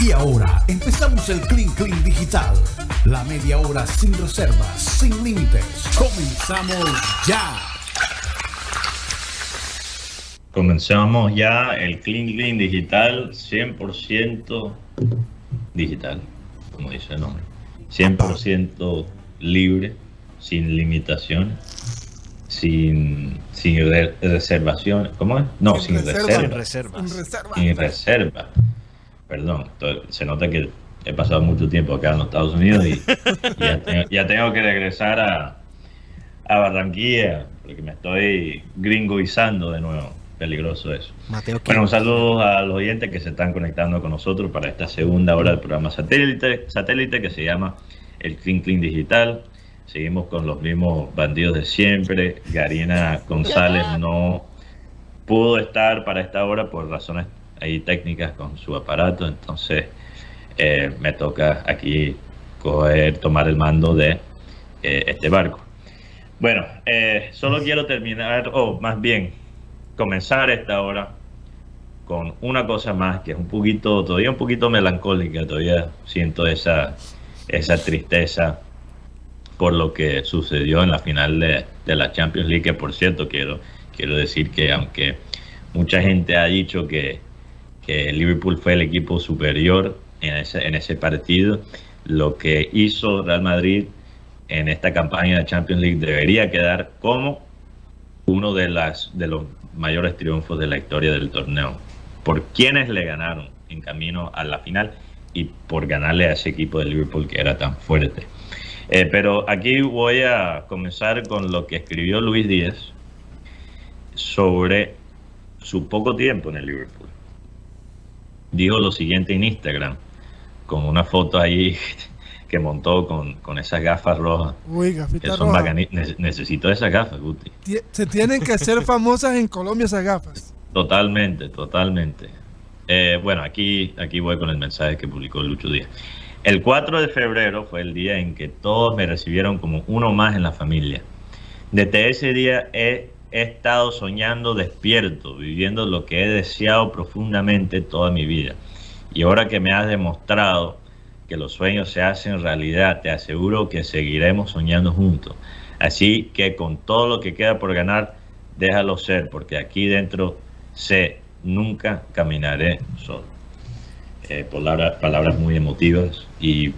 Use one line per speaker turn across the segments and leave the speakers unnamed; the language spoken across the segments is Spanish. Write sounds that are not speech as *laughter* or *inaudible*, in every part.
Y ahora empezamos el Clean Clean Digital. La media hora sin reservas, sin límites. Comenzamos ya.
Comenzamos ya el Clean Clean Digital 100% digital, como dice el nombre. 100% libre, sin limitaciones, sin, sin re- reservaciones. ¿Cómo es? No, sin,
Sin reserva.
reservas.
Sin reservas.
Sin reserva.
Sin reserva. Perdón, se nota que he pasado mucho tiempo acá en los Estados Unidos *laughs* y ya tengo, ya tengo que regresar a, a Barranquilla porque me estoy gringoizando de nuevo. Peligroso eso.
Mateo
Bueno, un saludo a los oyentes que se están conectando con nosotros para esta segunda hora del programa satélite, satélite que se llama el Clean Clean Digital. Seguimos con los mismos bandidos de siempre. Garina González no pudo estar para esta hora por razones ahí técnicas con su aparato, entonces eh, me toca aquí coger, tomar el mando de eh, este barco. Bueno, eh, solo quiero terminar, o más bien comenzar esta hora con una cosa más que es un poquito, todavía un poquito melancólica, todavía siento esa, esa tristeza por lo que sucedió en la final de, de la Champions League, que por cierto quiero, quiero decir que aunque mucha gente ha dicho que, que Liverpool fue el equipo superior en ese, en ese partido, lo que hizo Real Madrid en esta campaña de Champions League debería quedar como uno de, las, de los mayores triunfos de la historia del torneo. Por quienes le ganaron en camino a la final y por ganarle a ese equipo de Liverpool que era tan fuerte. Eh, pero aquí voy a comenzar con lo que escribió Luis Díaz sobre su poco tiempo en el Liverpool. Dijo lo siguiente en Instagram, con una foto ahí *laughs* que montó con, con esas gafas rojas.
Uy,
Que son
roja.
ne- Necesito esas gafas, Guti.
Se tienen que hacer *laughs* famosas en Colombia esas gafas.
Totalmente, totalmente. Eh, bueno, aquí, aquí voy con el mensaje que publicó Lucho Díaz. El 4 de febrero fue el día en que todos me recibieron como uno más en la familia. Desde ese día he, he estado soñando despierto, viviendo lo que he deseado profundamente toda mi vida. Y ahora que me has demostrado que los sueños se hacen realidad, te aseguro que seguiremos soñando juntos. Así que con todo lo que queda por ganar, déjalo ser, porque aquí dentro sé, nunca caminaré solo. Eh, palabra- palabras muy emotivas y,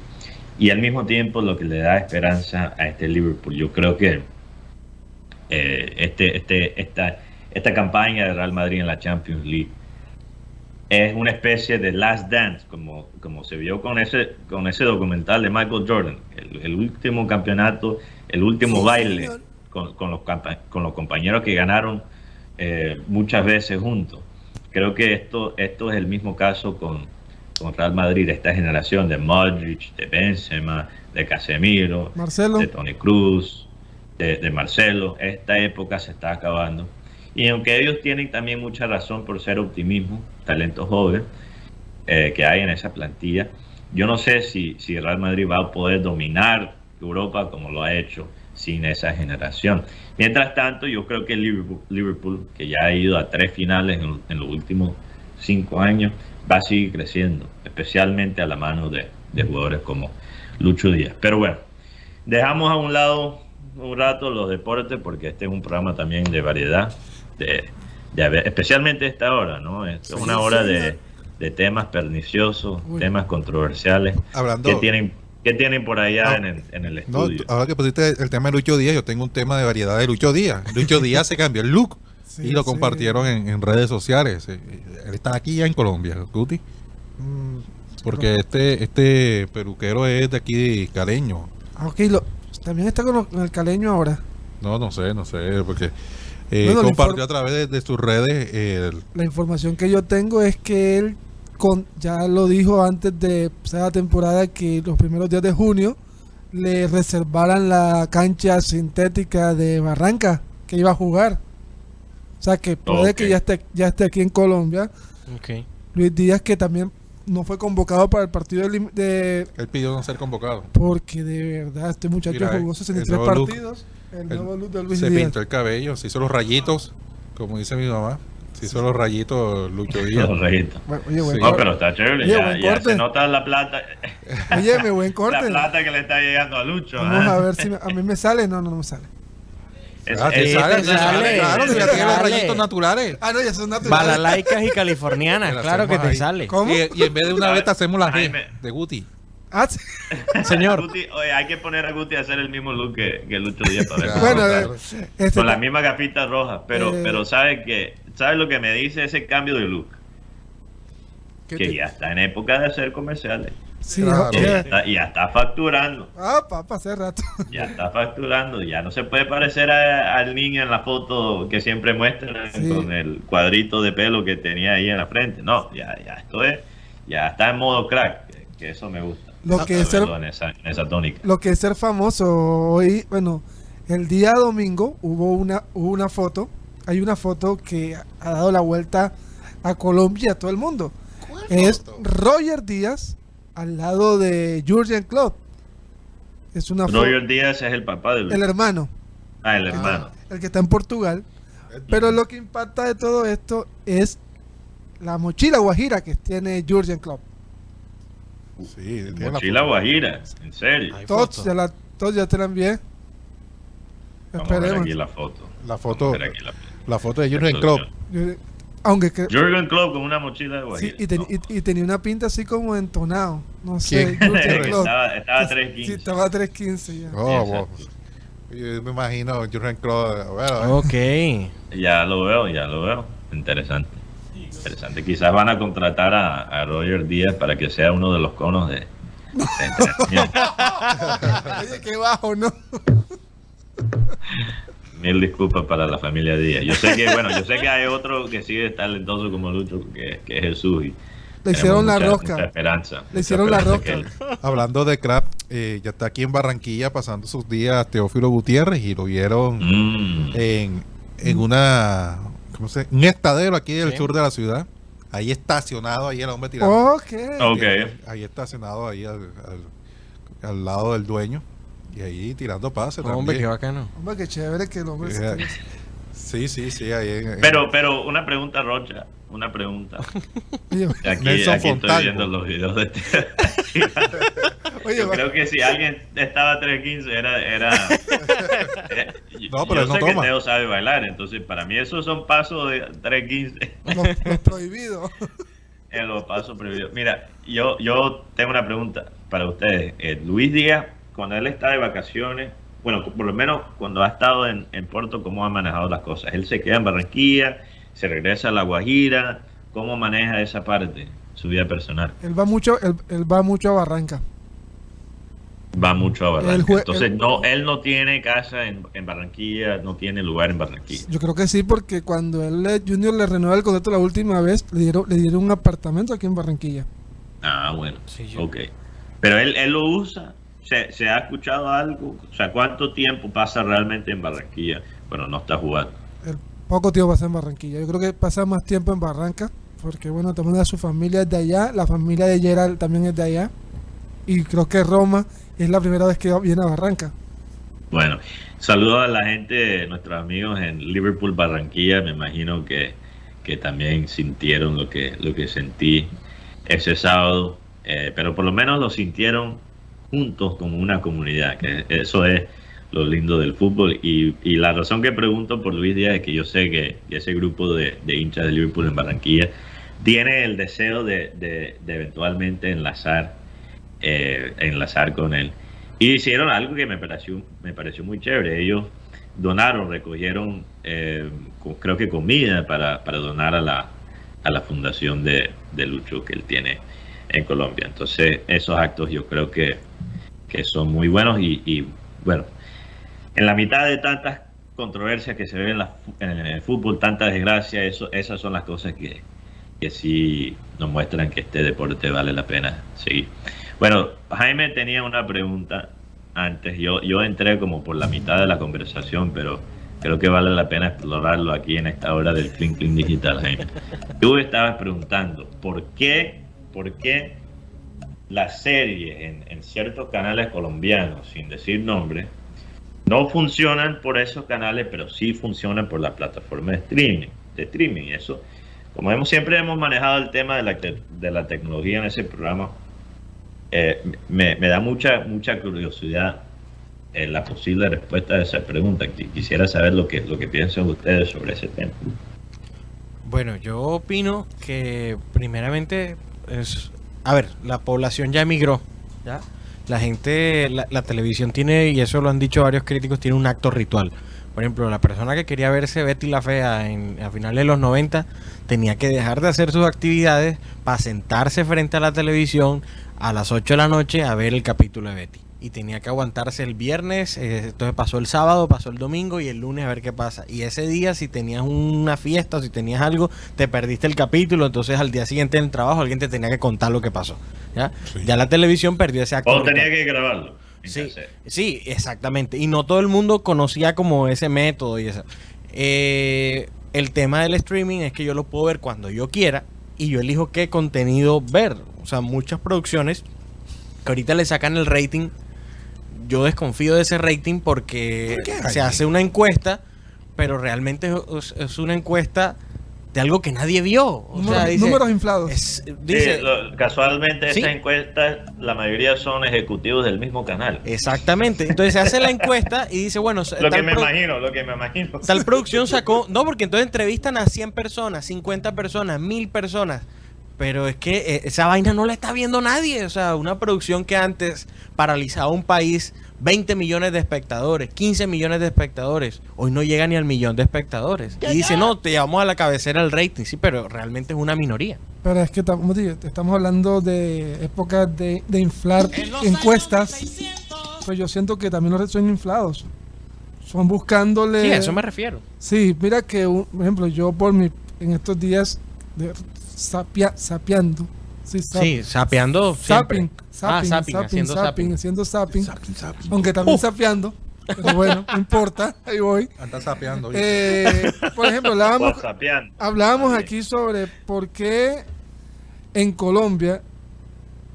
y al mismo tiempo lo que le da esperanza a este Liverpool. Yo creo que eh, este, este, esta, esta campaña de Real Madrid en la Champions League es una especie de last dance, como, como se vio con ese, con ese documental de Michael Jordan, el, el último campeonato, el último
Sí,
baile con, con los, con los compañeros que ganaron eh, muchas veces juntos. Creo que esto, esto es el mismo caso con, con Real Madrid, esta generación de Modric, de Benzema, de Casemiro,
Marcelo.
de Tony Cruz, de, Marcelo. Esta época se está acabando. Y aunque ellos tienen también mucha razón por ser optimismo, talento joven eh, que hay en esa plantilla, yo no sé si, si Real Madrid va a poder dominar Europa como lo ha hecho sin esa generación. Mientras tanto, yo creo que Liverpool, Liverpool, que ya ha ido a tres finales en, en los últimos cinco años, va a seguir creciendo, especialmente a la mano de, de jugadores como Lucho Díaz. Pero bueno, dejamos a un lado un rato los deportes porque este es un programa también de variedad, de, de especialmente esta hora, ¿no? Es
Sí,
una hora
sí,
de, de temas perniciosos,
Uy.
temas controversiales.
Hablando.
¿Qué tienen, qué tienen por allá
Ah,
en, el, en el
No,
estudio?
ahora que pusiste el tema de Lucho Díaz, yo tengo un tema de variedad de Lucho Díaz. Lucho Díaz se cambió el look *laughs*
Sí,
y lo
sí.
compartieron en, en redes sociales. Eh, Él está aquí ya en Colombia, Guti.
Mm,
Porque este, este peluquero es de aquí caleño.
ah, ok, lo- también está con, el caleño ahora.
No, no sé, no sé, porque eh,
Bueno,
compartió a través de, de sus redes eh, el-
La información que yo tengo es que él con, ya lo dijo antes de empezar la temporada que los primeros días de junio le reservaran la cancha sintética de Barranca que iba a jugar. O sea que puede que ya esté, ya esté aquí en Colombia. Luis Díaz que también no fue convocado para el partido de, de-
él pidió no ser convocado.
porque de verdad este muchacho
Mira,
jugó
el
63
nuevo look.
partidos. El,
El-
nuevo look de Luis
se
Díaz.
pintó el cabello, se hizo los rayitos, como dice mi mamá. Sí, son los rayitos Lucho Díaz.
Los rayitos.
Bueno, oye, buen
Sí.
No, pero está chévere.
Oye,
ya
buen
ya se nota la plata.
Oye, me buen *laughs*
La
corte.
plata que le está llegando a Lucho.
Vamos
¿ah?
a ver si me- a mí me sale. No, no, no me sale.
Ah, te
es-
sale, sale, claro,
te
si ya tiene los rayitos naturales.
Ah, no, ya son naturales.
Balalaicas y californianas, claro que te
ahí.
sale.
¿Cómo?
Y, y en vez de una beta hacemos la G de Guti.
Ah, sí. *laughs*
Señor,
Guti, oye, hay que poner a Guti a hacer el mismo look que, que Lucho Díaz para ver. *laughs*
Bueno,
claro.
eh, este,
Con la misma capita roja. Pero,
Eh.
pero ¿sabe que ¿Sabe lo que me dice ese cambio de look?
¿qué
Que
te-
ya está en época de hacer comerciales.
Sí,
Claro.
Ya está, ya está facturando.
Ah, papá, hace rato.
Ya está facturando. Ya no se puede parecer a- al niño en la foto que siempre muestran
Sí.
con el cuadrito de pelo que tenía ahí en la frente. No, ya, ya esto es. Ya está en modo crack. Que, que eso me gusta.
Lo que es ser-
en esa, en esa tónica.
Lo que es ser famoso hoy, bueno, el día domingo hubo una, hubo una foto, hay una foto que ha dado la vuelta a Colombia y a todo el mundo. Es
foto?
Roger Díaz al lado de Jurgen Klopp. Es una foto,
Roger Díaz es el papá de Lucho.
el hermano,
Ah, el hermano.
el que está en Portugal. Pero lo que impacta de todo esto es la mochila guajira que tiene Jurgen Klopp.
Sí,
Mochila. Guajira, en serio.
Todos ya, la, todos ya te la envié.
Vamos a ver
Esperemos.
aquí la foto.
La foto,
la
foto de Jurgen Klopp.
Aunque que,
Jürgen Klopp con una mochila de
Sí, y, ten-
No.
y- y tenía una pinta así como entonado. No sé. *laughs* Jurgen Klopp.
estaba estaba a
Sí,
3.15.
estaba a 3.15 ya.
Oh,
Exacto.
wow. Yo me imagino Jurgen Klopp. Bueno,
ok.
Ya lo veo, ya lo veo. Interesante. Interesante. Quizás van a contratar a, a Roger Díaz para que sea uno de los conos de, de entrenamiento. *laughs*
Oye, qué bajo, ¿no? *laughs*
Mil disculpas para la familia Díaz. Yo sé que, bueno, yo sé que hay otro que sigue talentoso como Lucho, que, que es Jesús. Y
Le hicieron
tenemos
la
mucha-
rosca.
mucha esperanza.
Le
mucha
hicieron la rosca.
él-
hablando de Crap, eh, ya está aquí en Barranquilla pasando sus días Teófilo Gutiérrez y lo vieron
Mm.
en, en una ¿cómo se? un estadero aquí del
Sí.
sur de la ciudad. Ahí estacionado, ahí el hombre tirando.
Ok.
Ok.
Eh, Ahí estacionado ahí al, al- al lado del dueño. Y ahí tirando pases.
Hombre,
también.
qué bacano.
Hombre, qué chévere que el hombre se
Eh, Sí, sí, sí. Ahí en- en-
Pero, pero una pregunta, Rocha. Una pregunta. *laughs* Aquí,
Nelson
aquí estoy viendo los videos de este. *laughs*
oye,
Yo
va-
creo que si alguien estaba a 3.15 era... era *laughs* eh,
No, pero
yo
no
sé
toma.
que Teo sabe bailar, entonces para mí esos son pasos de 3.15
los, los prohibidos.
en los pasos prohibidos. Mira, yo, yo tengo una pregunta para ustedes. Eh, Luis Díaz, cuando él está de vacaciones, bueno, por lo menos cuando ha estado en, en Puerto, ¿cómo ha manejado las cosas? Él se queda en Barranquilla, se regresa a La Guajira, ¿cómo maneja esa parte, su vida personal?
Él va mucho, él, él va mucho a Barranca.
Va mucho a
jue-
Entonces,
el-
no, él no tiene casa en, en Barranquilla, no tiene lugar en Barranquilla.
Yo creo que sí, porque cuando él Junior le renueva el contrato la última vez, le dieron, le dieron un apartamento aquí en Barranquilla.
Ah, bueno.
Sí, yo-
Ok. Pero él, él lo usa. ¿Se, ¿Se ha escuchado algo? O sea, ¿cuánto tiempo pasa realmente en Barranquilla? Bueno, no está jugando.
El poco tiempo pasa en Barranquilla. Yo creo que pasa más tiempo en Barranca, porque bueno, también su familia es de allá, la familia de Gerald también es de allá. Y creo que Roma es la primera vez que viene a Barranca.
Bueno, saludos a la gente, nuestros amigos en Liverpool, Barranquilla. Me imagino que, que también sintieron lo que, lo que sentí ese sábado. Eh, pero por lo menos lo sintieron juntos como una comunidad, que eso es lo lindo del fútbol. Y, y la razón que pregunto por Luis Díaz es que yo sé que ese grupo de, de hinchas de Liverpool en Barranquilla tiene el deseo de, de- eventualmente enlazar, eh, enlazar con él. Y hicieron algo que me pareció, me pareció muy chévere. Ellos donaron, recogieron, eh, creo que comida para, para donar a la, a la fundación de, de Lucho que él tiene en Colombia. Entonces, esos actos yo creo que, que son muy buenos y, y, bueno, en la mitad de tantas controversias que se ven en, la en el fútbol, tantas desgracias, eso, esas son las cosas que, que sí nos muestran que este deporte vale la pena seguir. Bueno, Jaime tenía una pregunta antes. Yo, yo entré como por la mitad de la conversación, pero creo que vale la pena explorarlo aquí en esta hora del Clean Clean Digital, Jaime. Tú estabas preguntando, ¿por qué, por qué las series en, ciertos canales colombianos, sin decir nombre, no funcionan por esos canales, pero sí funcionan por la plataforma de streaming? de streaming. Eso, como hemos, siempre hemos manejado el tema de la, de la tecnología en ese programa, eh, me, me da mucha, mucha curiosidad eh, la posible respuesta a esa pregunta. Qui- Quisiera saber lo que, lo que piensan ustedes sobre ese tema.
Bueno, yo opino que primeramente es... A ver, la población ya emigró, ¿ya? La gente, la, la televisión tiene, y eso lo han dicho varios críticos, tiene un acto ritual. Por ejemplo, la persona que quería verse Betty la Fea en, a finales de los 90 tenía que dejar de hacer sus actividades para sentarse frente a la televisión a las 8 de la noche a ver el capítulo de Betty. Y tenía que aguantarse el viernes, eh, entonces pasó el sábado, pasó el domingo y el lunes a ver qué pasa. Y ese día, si tenías una fiesta o si tenías algo, te perdiste el capítulo, entonces al día siguiente en el trabajo alguien te tenía que contar lo que pasó. ¿ya?
Sí.
ya la televisión perdió ese acto.
O tenía que grabarlo.
Sí, sí, exactamente. Y no todo el mundo conocía como ese método y eso. Eh, el tema del streaming es que yo lo puedo ver cuando yo quiera y yo elijo qué contenido ver. O sea, muchas producciones que ahorita le sacan el rating, yo desconfío de ese rating porque
¿Por qué,
se hace una encuesta, pero realmente es, es una encuesta de algo que nadie vio. O
Números,
sea, dice,
números inflados.
es-
Sí,
dice-
lo- casualmente
Sí.
estas encuestas, la mayoría son ejecutivos del mismo canal.
Exactamente. Entonces se hace la encuesta y dice, bueno, *laughs*
lo que me imagino, lo que me imagino.
Tal producción sacó. No, porque entonces entrevistan a 100 personas, 50 personas, 1000 personas. Pero es que eh, esa vaina no la está viendo nadie. O sea, una producción que antes paralizaba un país, 20 millones de espectadores, 15 millones de espectadores. Hoy no llega ni al millón de espectadores. Y dice, no, te llevamos a la cabecera el rating. Sí, pero realmente es una minoría.
Pero es que tam- como te digo, estamos hablando de épocas de, de inflar encuestas. Pues yo siento que también los son inflados. Son buscándole.
Sí, a eso me refiero.
Sí, mira que, un- por ejemplo, yo por mi, en estos días de sapia- sapeando. Sí, sap-
Sí, sapeando. siempre.
Zapping,
ah,
zapping,
zapping,
zapping,
haciendo
zapping,
zapping.
haciendo zapping.
Zapping, zapping.
Aunque también sapeando. Pero bueno, no importa, ahí voy.
Anda sapeando.
Eh, por ejemplo, hablábamos, hablábamos aquí sobre por qué en Colombia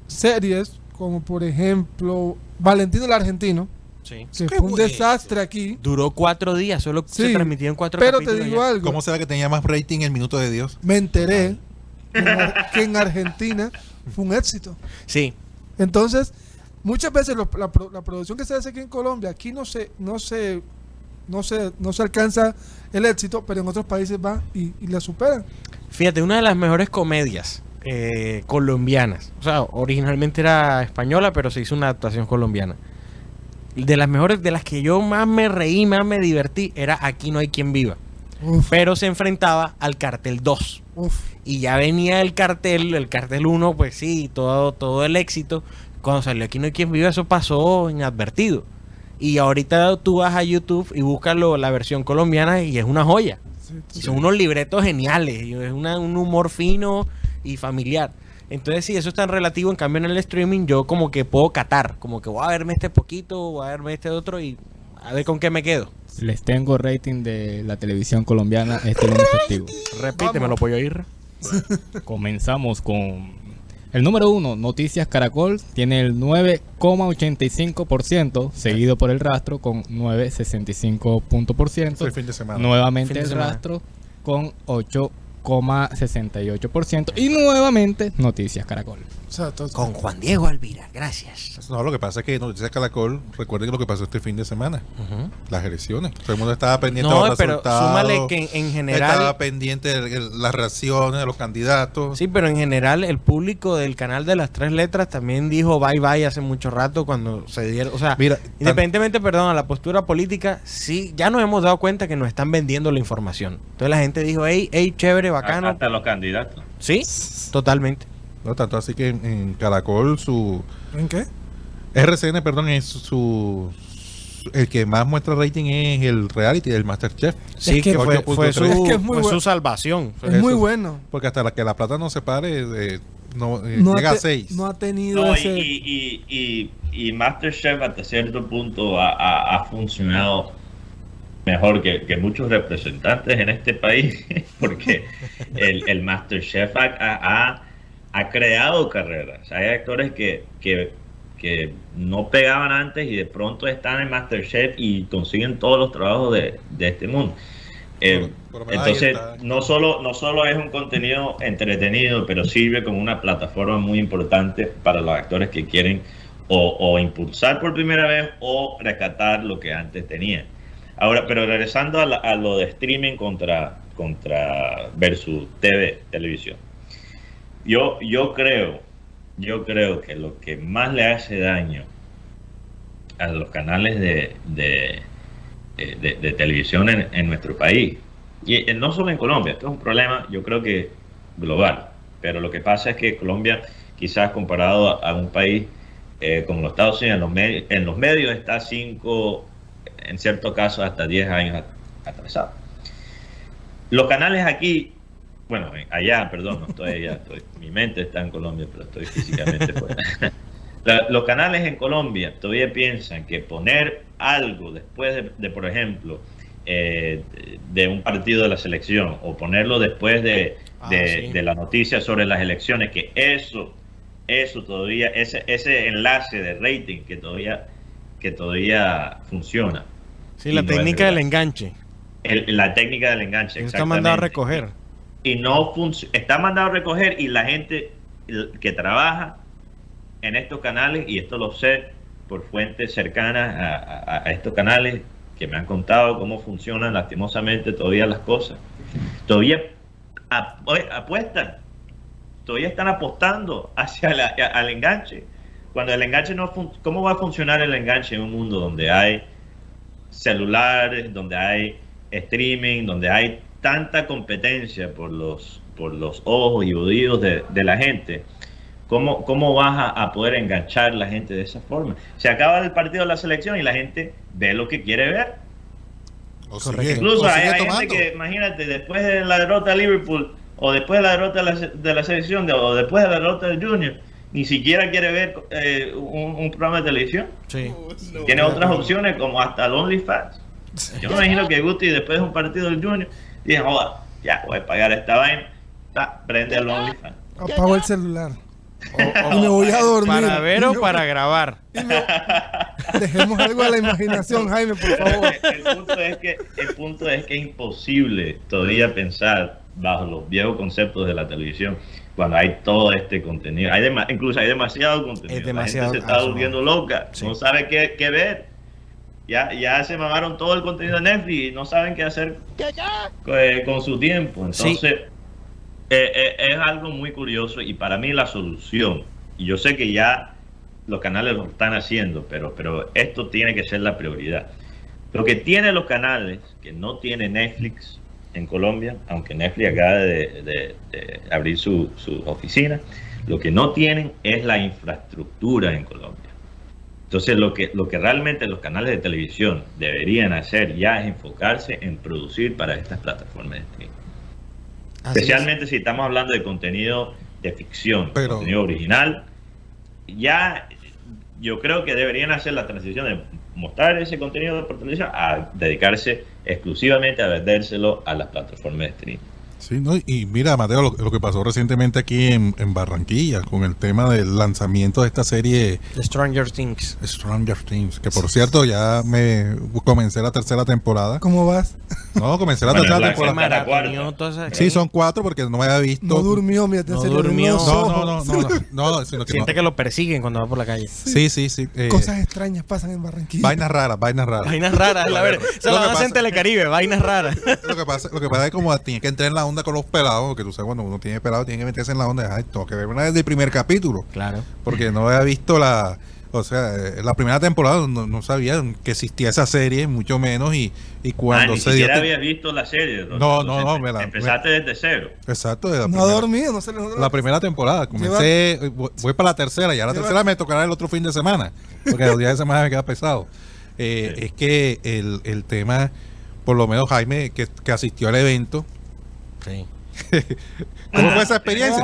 series como por ejemplo Valentino el Argentino,
Sí.
que fue un desastre aquí,
Duró cuatro días, solo se
Sí,
transmitieron cuatro
pero te digo
ya.
algo,
¿Cómo será que tenía más rating el Minuto de Dios?
me enteré que en, Argentina fue un éxito.
Sí,
Entonces, muchas veces lo- la, pro- la producción que se hace aquí en Colombia, aquí no se, no se, no se, no se alcanza el éxito, pero en otros países va y, y la superan.
Fíjate, una de las mejores comedias eh, colombianas. O sea, originalmente era española, pero se hizo una adaptación colombiana. De las mejores, de las que yo más me reí, más me divertí, era Aquí no hay quien viva.
Uf,
Pero se enfrentaba al cartel 2.
uf.
Y ya venía el cartel, el cartel 1, pues sí, todo, todo el éxito. Cuando salió Aquí no hay quien viva, eso pasó inadvertido. Y ahorita tú vas a YouTube y buscas la versión colombiana y es una joya.
Sí,
son unos libretos geniales. Es una- un humor fino y familiar. Entonces, si eso es tan relativo, en cambio en el streaming, yo como que puedo catar. Como que voy a verme este poquito, voy a verme este otro y a ver con qué me quedo.
Les tengo rating de la televisión colombiana este lunes *laughs* festivo.
Repítemelo, pollo ir.
Comenzamos con el número uno, Noticias Caracol, tiene el 9,85%, seguido por el rastro con 9,65 punto por
Es el
ciento.
fin de semana.
Nuevamente
Fin de
el
semana.
rastro con 8,68%. Y nuevamente Noticias Caracol.
O sea, to-
Con Juan Diego Alvira, gracias.
No, lo que pasa es que Noticias Caracol, recuerden lo que pasó este fin de semana, las elecciones. Todo el mundo estaba pendiente
No,
de los
pero
resultados.
súmale que en, en general...
Estaba pendiente de las reacciones de los candidatos.
Sí, pero en general el público del canal de las tres letras también dijo bye bye hace mucho rato cuando se dieron, o sea,
Mira, tan-
independientemente, perdón, a la postura política, sí, ya nos hemos dado cuenta que nos están vendiendo la información. Entonces la gente dijo, hey, hey, chévere, bacano.
Hasta los candidatos.
Sí, totalmente.
No tanto así que en, en Caracol su
¿En qué?
RCN, perdón, es su, su- el que más muestra rating es el reality del MasterChef.
Sí,
que
que, fue,
8.3.
fue su,
Es que es muy
fue
bueno.
su salvación.
Es muy bueno.
Porque hasta la que la plata no se pare, eh, no, eh,
No
llega
ha,
a
te-
6.
no ha tenido
No, y,
ese...
y, y, y, y Masterchef hasta cierto punto ha, ha- ha funcionado mejor que, que muchos representantes en este país, *laughs* porque el, el Masterchef ha, ha, ha creado carreras. Hay actores que, que, que no pegaban antes y de pronto están en Masterchef y consiguen todos los trabajos de, de este mundo. Eh,
Por- por
entonces, no solo, no solo es un contenido entretenido, pero sirve como una plataforma muy importante para los actores que quieren o, o impulsar por primera vez o rescatar lo que antes tenían. Ahora, pero regresando a, la- a lo de streaming contra, contra versus TV, televisión. Yo, yo creo, yo creo que lo que más le hace daño a los canales de, de, televisión en, en nuestro país, y eh, no solo en Colombia, esto es un problema yo creo que global, pero lo que pasa es que Colombia quizás comparado a, un país eh, como los Estados Unidos, en los, medios, en los medios está 5, en ciertos casos hasta 10 años at- atrasado. Los canales aquí, bueno, allá, perdón, no estoy allá, estoy, mi mente está en Colombia, pero estoy físicamente fuera. *laughs* La- los canales en Colombia todavía piensan que poner algo después de, de, por ejemplo, eh, de un partido de la selección o ponerlo después de,
Ah,
de-
sí.
de la noticia sobre las elecciones, que eso, eso todavía, ese, ese enlace de rating que todavía, que todavía funciona.
Sí, la
no
técnica del enganche.
El- la técnica del enganche.
Eso está mandado a recoger.
Y no está mandado a recoger y la gente que trabaja en estos canales, y esto lo sé por fuentes cercanas a, a- a estos canales que me han contado cómo funcionan lastimosamente todavía las cosas, todavía ap- apuestan, todavía están apostando hacia la- al enganche. Cuando el enganche no ¿cómo va a funcionar el enganche en un mundo donde hay celulares, donde hay streaming, donde hay tanta competencia por los, por los ojos y oídos de, de la gente, ¿cómo, cómo vas a, a poder enganchar la gente de esa forma? Se acaba el partido de la selección y la gente ve lo que quiere ver.
O
Correcto.
sigue,
Incluso
o
hay, gente que, imagínate, después de la derrota de Liverpool o después de la derrota de la, de la selección de- o después de la derrota del Junior, ni siquiera quiere ver eh, un, un programa de televisión.
Sí.
Tiene otras opciones como hasta el OnlyFans. Yo me imagino que Guti después de un partido del Junior dije, joda, ya voy a pagar esta vaina. Ta, prende el OnlyFans.
Apago el celular.
O-
Y me voy a dormir.
Para ver
Y
o
me-
para grabar. *laughs*
Dejemos algo a la imaginación, Jaime, por favor.
el, punto es que, el punto es que es imposible todavía pensar bajo los viejos conceptos de la televisión cuando hay todo este contenido. Hay incluso hay demasiado contenido.
Es demasiado,
La gente se está volviendo loca,
Sí.
no sabe qué, qué ver. Ya, ya se mamaron todo el contenido de Netflix y no saben qué hacer eh, con su tiempo. Entonces, eh, eh, es algo muy curioso y para mí la solución, y yo sé que ya los canales lo están haciendo, pero, pero esto tiene que ser la prioridad. Lo que tienen los canales que no tiene Netflix en Colombia, aunque Netflix acaba de, de- de abrir su, su oficina, lo que no tienen es la infraestructura en Colombia. Entonces, lo que, lo que realmente los canales de televisión deberían hacer ya es enfocarse en producir para estas plataformas de streaming.
Así es.
Especialmente si estamos hablando de contenido de ficción,
Pero-
contenido original. Ya yo creo que deberían hacer la transición de mostrar ese contenido por televisión a dedicarse exclusivamente a vendérselo a las plataformas de streaming.
Sí, ¿no? Y mira, Mateo, lo, lo que pasó recientemente aquí en, en Barranquilla con el tema del lanzamiento de esta serie
The Stranger Things.
Stranger Things, que por cierto ya me comencé la tercera temporada.
¿Cómo vas?
No, comencé la
Bueno,
tercera temporada. Sí, son cuatro porque no me había visto.
No durmió, mira, te
No durmió.
No, no, no, no, no, no, sino que
Siente
no.
que lo persiguen cuando va por la calle.
Sí, sí, sí. eh,
Cosas extrañas pasan en Barranquilla.
vainas raras, vainas raras.
Vainas raras, la verdad. Se
Lo
hacen en Telecaribe, vainas raras. *laughs*
Lo que pasa, lo que pasa es como tiene que entrar en la onda con los pelados, porque tú sabes, cuando uno tiene pelados, tiene que meterse en la onda. Ay, tengo que ver una desde el primer capítulo,
Claro.
porque no había visto la. O sea, eh, la primera temporada no, no sabía que existía esa serie, mucho menos, y, y
Ah,
cuando
ni
se dio.
siquiera
te-
habías visto la serie.
No, no,
Entonces,
no, me la-
Empezaste desde cero.
Exacto, de la,
No ha
primera,
dormido, no se
la primera temporada. Comencé, eh, voy para la tercera, ya la
Lleva-
tercera me tocará el otro fin de semana, porque los días de semana me queda pesado. Eh,
Sí.
Es que el, el tema, por lo menos Jaime, que, que asistió al evento,
Sí.
¿cómo fue esa experiencia?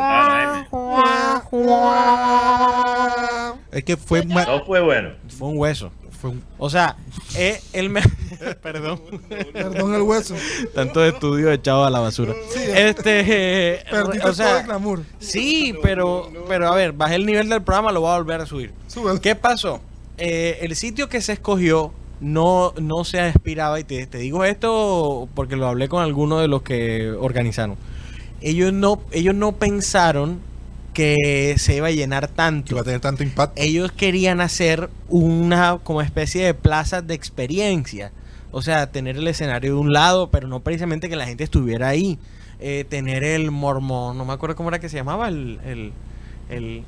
Ah,
Es que fue,
No fue bueno.
Fue un hueso.
fue un-
O sea, eh, él me... *laughs* Perdón.
Perdón el hueso.
Tanto estudio echado a la basura. este, eh, o
todo
sea,
el glamour.
sí, pero, pero a ver, bajé el nivel del programa, lo voy a volver a subir.
Súbelo.
¿Qué pasó? Eh, el sitio que se escogió no, no se aspiraba, y te, te digo esto porque lo hablé con algunos de los que organizaron. Ellos no, ellos no pensaron que se iba a llenar tanto.
iba a tener tanto impacto.
Ellos querían hacer una como especie de plazas de experiencia. O sea, tener el escenario de un lado, pero no precisamente que la gente estuviera ahí. Eh, tener el mormón, no me acuerdo cómo era que se llamaba, el, el, el,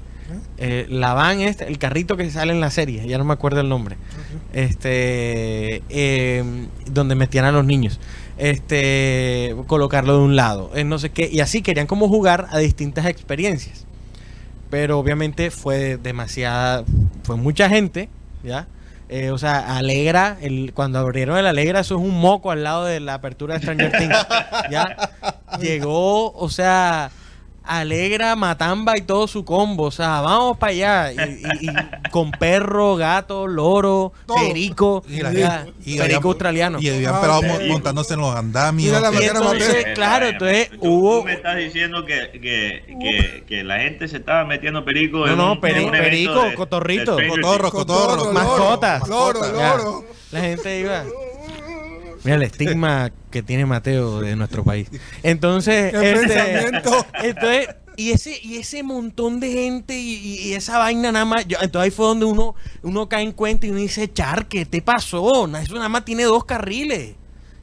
eh, la van este, el carrito que sale en la serie, ya no me acuerdo el nombre. Este, eh, donde metían a los niños. Este, colocarlo de un lado, eh, no sé qué, y así querían como jugar a distintas experiencias. Pero obviamente fue demasiada, fue mucha gente, ¿ya? Eh, o sea, Alegra, el, cuando abrieron el Alegra, eso es un moco al lado de la apertura de Stranger Things. ¿Ya? *laughs* Llegó, o sea, Alegra, Matamba y todo su combo. O sea, vamos para allá. Y, y- y con perro, gato, loro,
Todo.
perico.
Y la
ya,
gente- y
perico
habían-
australiano.
Y habían
Ah,
montándose en los andamios.
Mira la
Y
manera
entonces, claro, entonces
tú-
hubo-
Tú me estás diciendo que, que, que, que la gente se estaba metiendo perico
No,
en
no,
un,
peri-
en un
perico,
de-
cotorrito.
de
Cotorro, cotorro.
Mascotas.
Loro, loro.
La gente iba. Mira el estigma que tiene Mateo de nuestro país. Entonces, este, entonces y ese y ese montón de gente y, esa vaina nada más, yo- entonces ahí fue donde uno uno cae en cuenta y uno dice, "Char, ¿qué te pasó? Eso nada más tiene dos carriles."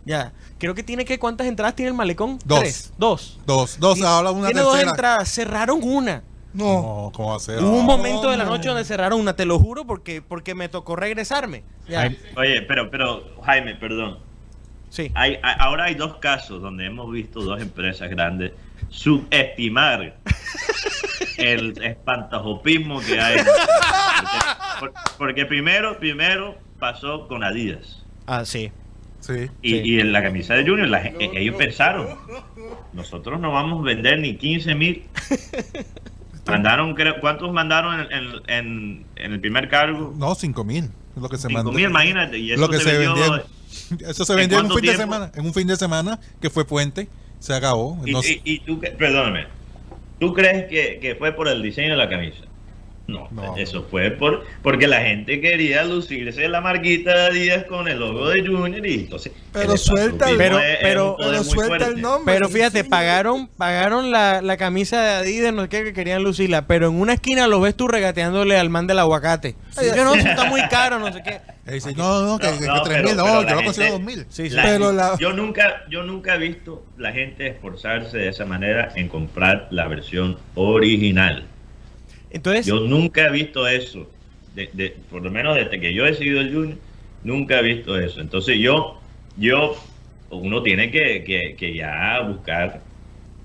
Ya. Creo que tiene que cuántas entradas tiene el malecón?
Dos.
Tres. Dos.
Dos, dos,
Tiene-
ahora una
tiene dos entradas, cerraron una.
No.
No, ¿cómo va a ser?
Hubo un momento de la
no.
noche donde cerraron una, te lo juro, porque, porque me tocó regresarme. Ya.
Oye, pero, pero, Jaime, perdón.
Sí.
Hay, hay- ahora hay dos casos donde hemos visto dos empresas grandes subestimar *laughs* el espantajopismo que hay. *laughs* Porque, por- porque primero, primero pasó con Adidas.
Ah, sí.
Sí.
Y,
Sí.
y en la camisa de Junior, la gen- ellos pensaron, nosotros no vamos a vender ni 15 mil. *laughs* Mandaron, creo, ¿cuántos mandaron en, en- en- en el primer cargo?
No, cinco mil. Es lo que se
5
mandó.
mil, imagínate. Y eso
lo que
se,
se
vendió.
vendió. *laughs* Eso se
¿En
vendió en un fin de semana. En un fin de semana que fue puente. Se acabó.
Y,
No-
y- y tú, perdóname, ¿tú crees que, que fue por el diseño de la camisa? No,
No.
eso fue por porque la gente quería lucirse la marquita de Adidas con el logo de Junior y entonces...
Pero
el
suelta el-
Pero-
es-
pero-
Pero suelta
fuerte.
el nombre.
Pero fíjate,
Sí.
pagaron, pagaron la, la camisa de Adidas, no sé qué, que querían lucirla, pero en una esquina lo ves tú regateándole al man del aguacate.
Ay,
que no, eso está muy caro, no sé qué. *laughs*
Dice, no, no, que,
No,
que,
no,
tres
pero-
mil, no, yo lo consigo dos mil.
Sí, sí.
La
Pero la-
yo nunca yo nunca he visto la gente esforzarse de esa manera en comprar la versión original. Yo nunca he visto eso. De, de- por lo menos desde que yo he seguido el Junior, nunca he visto eso. Entonces yo, yo, uno tiene que- que ya buscar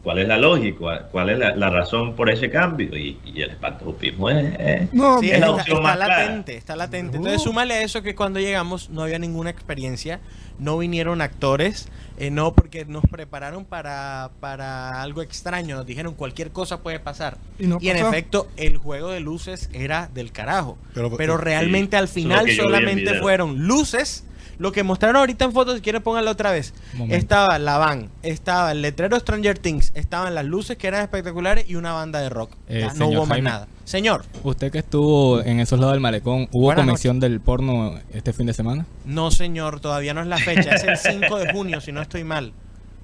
cuál es la lógica, cuál es la, la razón por ese cambio. Y, y el espantopismo es, es-
No,
Sí,
es la
está,
opción
está
más clara.
latente, está latente. Entonces, súmale a eso que cuando llegamos no había ninguna experiencia, no vinieron actores, eh, no porque nos prepararon para, para algo extraño, nos dijeron cualquier cosa puede pasar.
Y no
en efecto, el juego de luces era del carajo.
Pero-
Pero, realmente al final solamente fueron luces. Lo que mostraron ahorita en fotos, si quieren pónganlo otra vez.
Momento.
Estaba la van, estaba el letrero Stranger Things, estaban las luces que eran espectaculares y una banda de rock.
Eh,
Ya, no
señor
hubo más
Jaime.
nada. Señor,
Usted que estuvo en esos lados del malecón, ¿hubo convención del porno este fin de semana?
No, señor, todavía no es la fecha. Es el 5 de junio, si no estoy mal.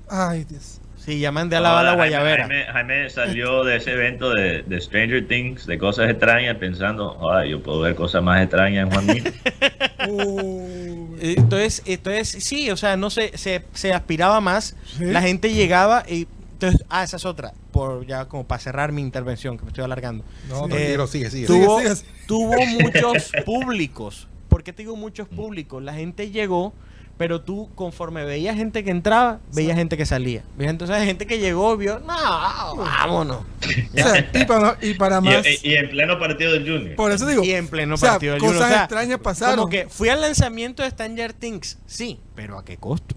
Ay, Dios.
Sí, ya mandé a lavar la guayabera.
Jaime, Jaime salió de ese evento de, de Stranger Things, de cosas extrañas, pensando, ay, yo puedo ver cosas más extrañas en Juan Mil". *laughs*
Uh,
Entonces, entonces, sí, o sea, no se, se, se aspiraba más.
Sí.
La gente llegaba y. Entonces, ah, esa es otra. Por ya como para cerrar mi intervención, que me estoy alargando.
No,
Eh,
tranquilo, sigue, sigue.
Tuvo, *laughs*
sigue, sigue.
tuvo muchos públicos. ¿Por qué te digo muchos públicos? La gente llegó, pero tú, conforme veías gente que entraba, veías gente que salía. Veías entonces gente que llegó y vio, no, vámonos. *laughs*
o sea, y para, y para
Y,
más.
y en pleno partido del Junior.
por eso digo.
y en pleno
o sea,
partido del
cosas
Junior. O sea,
extrañas pasaron.
Como que fui al lanzamiento de Stranger Things, sí, pero ¿a qué costo?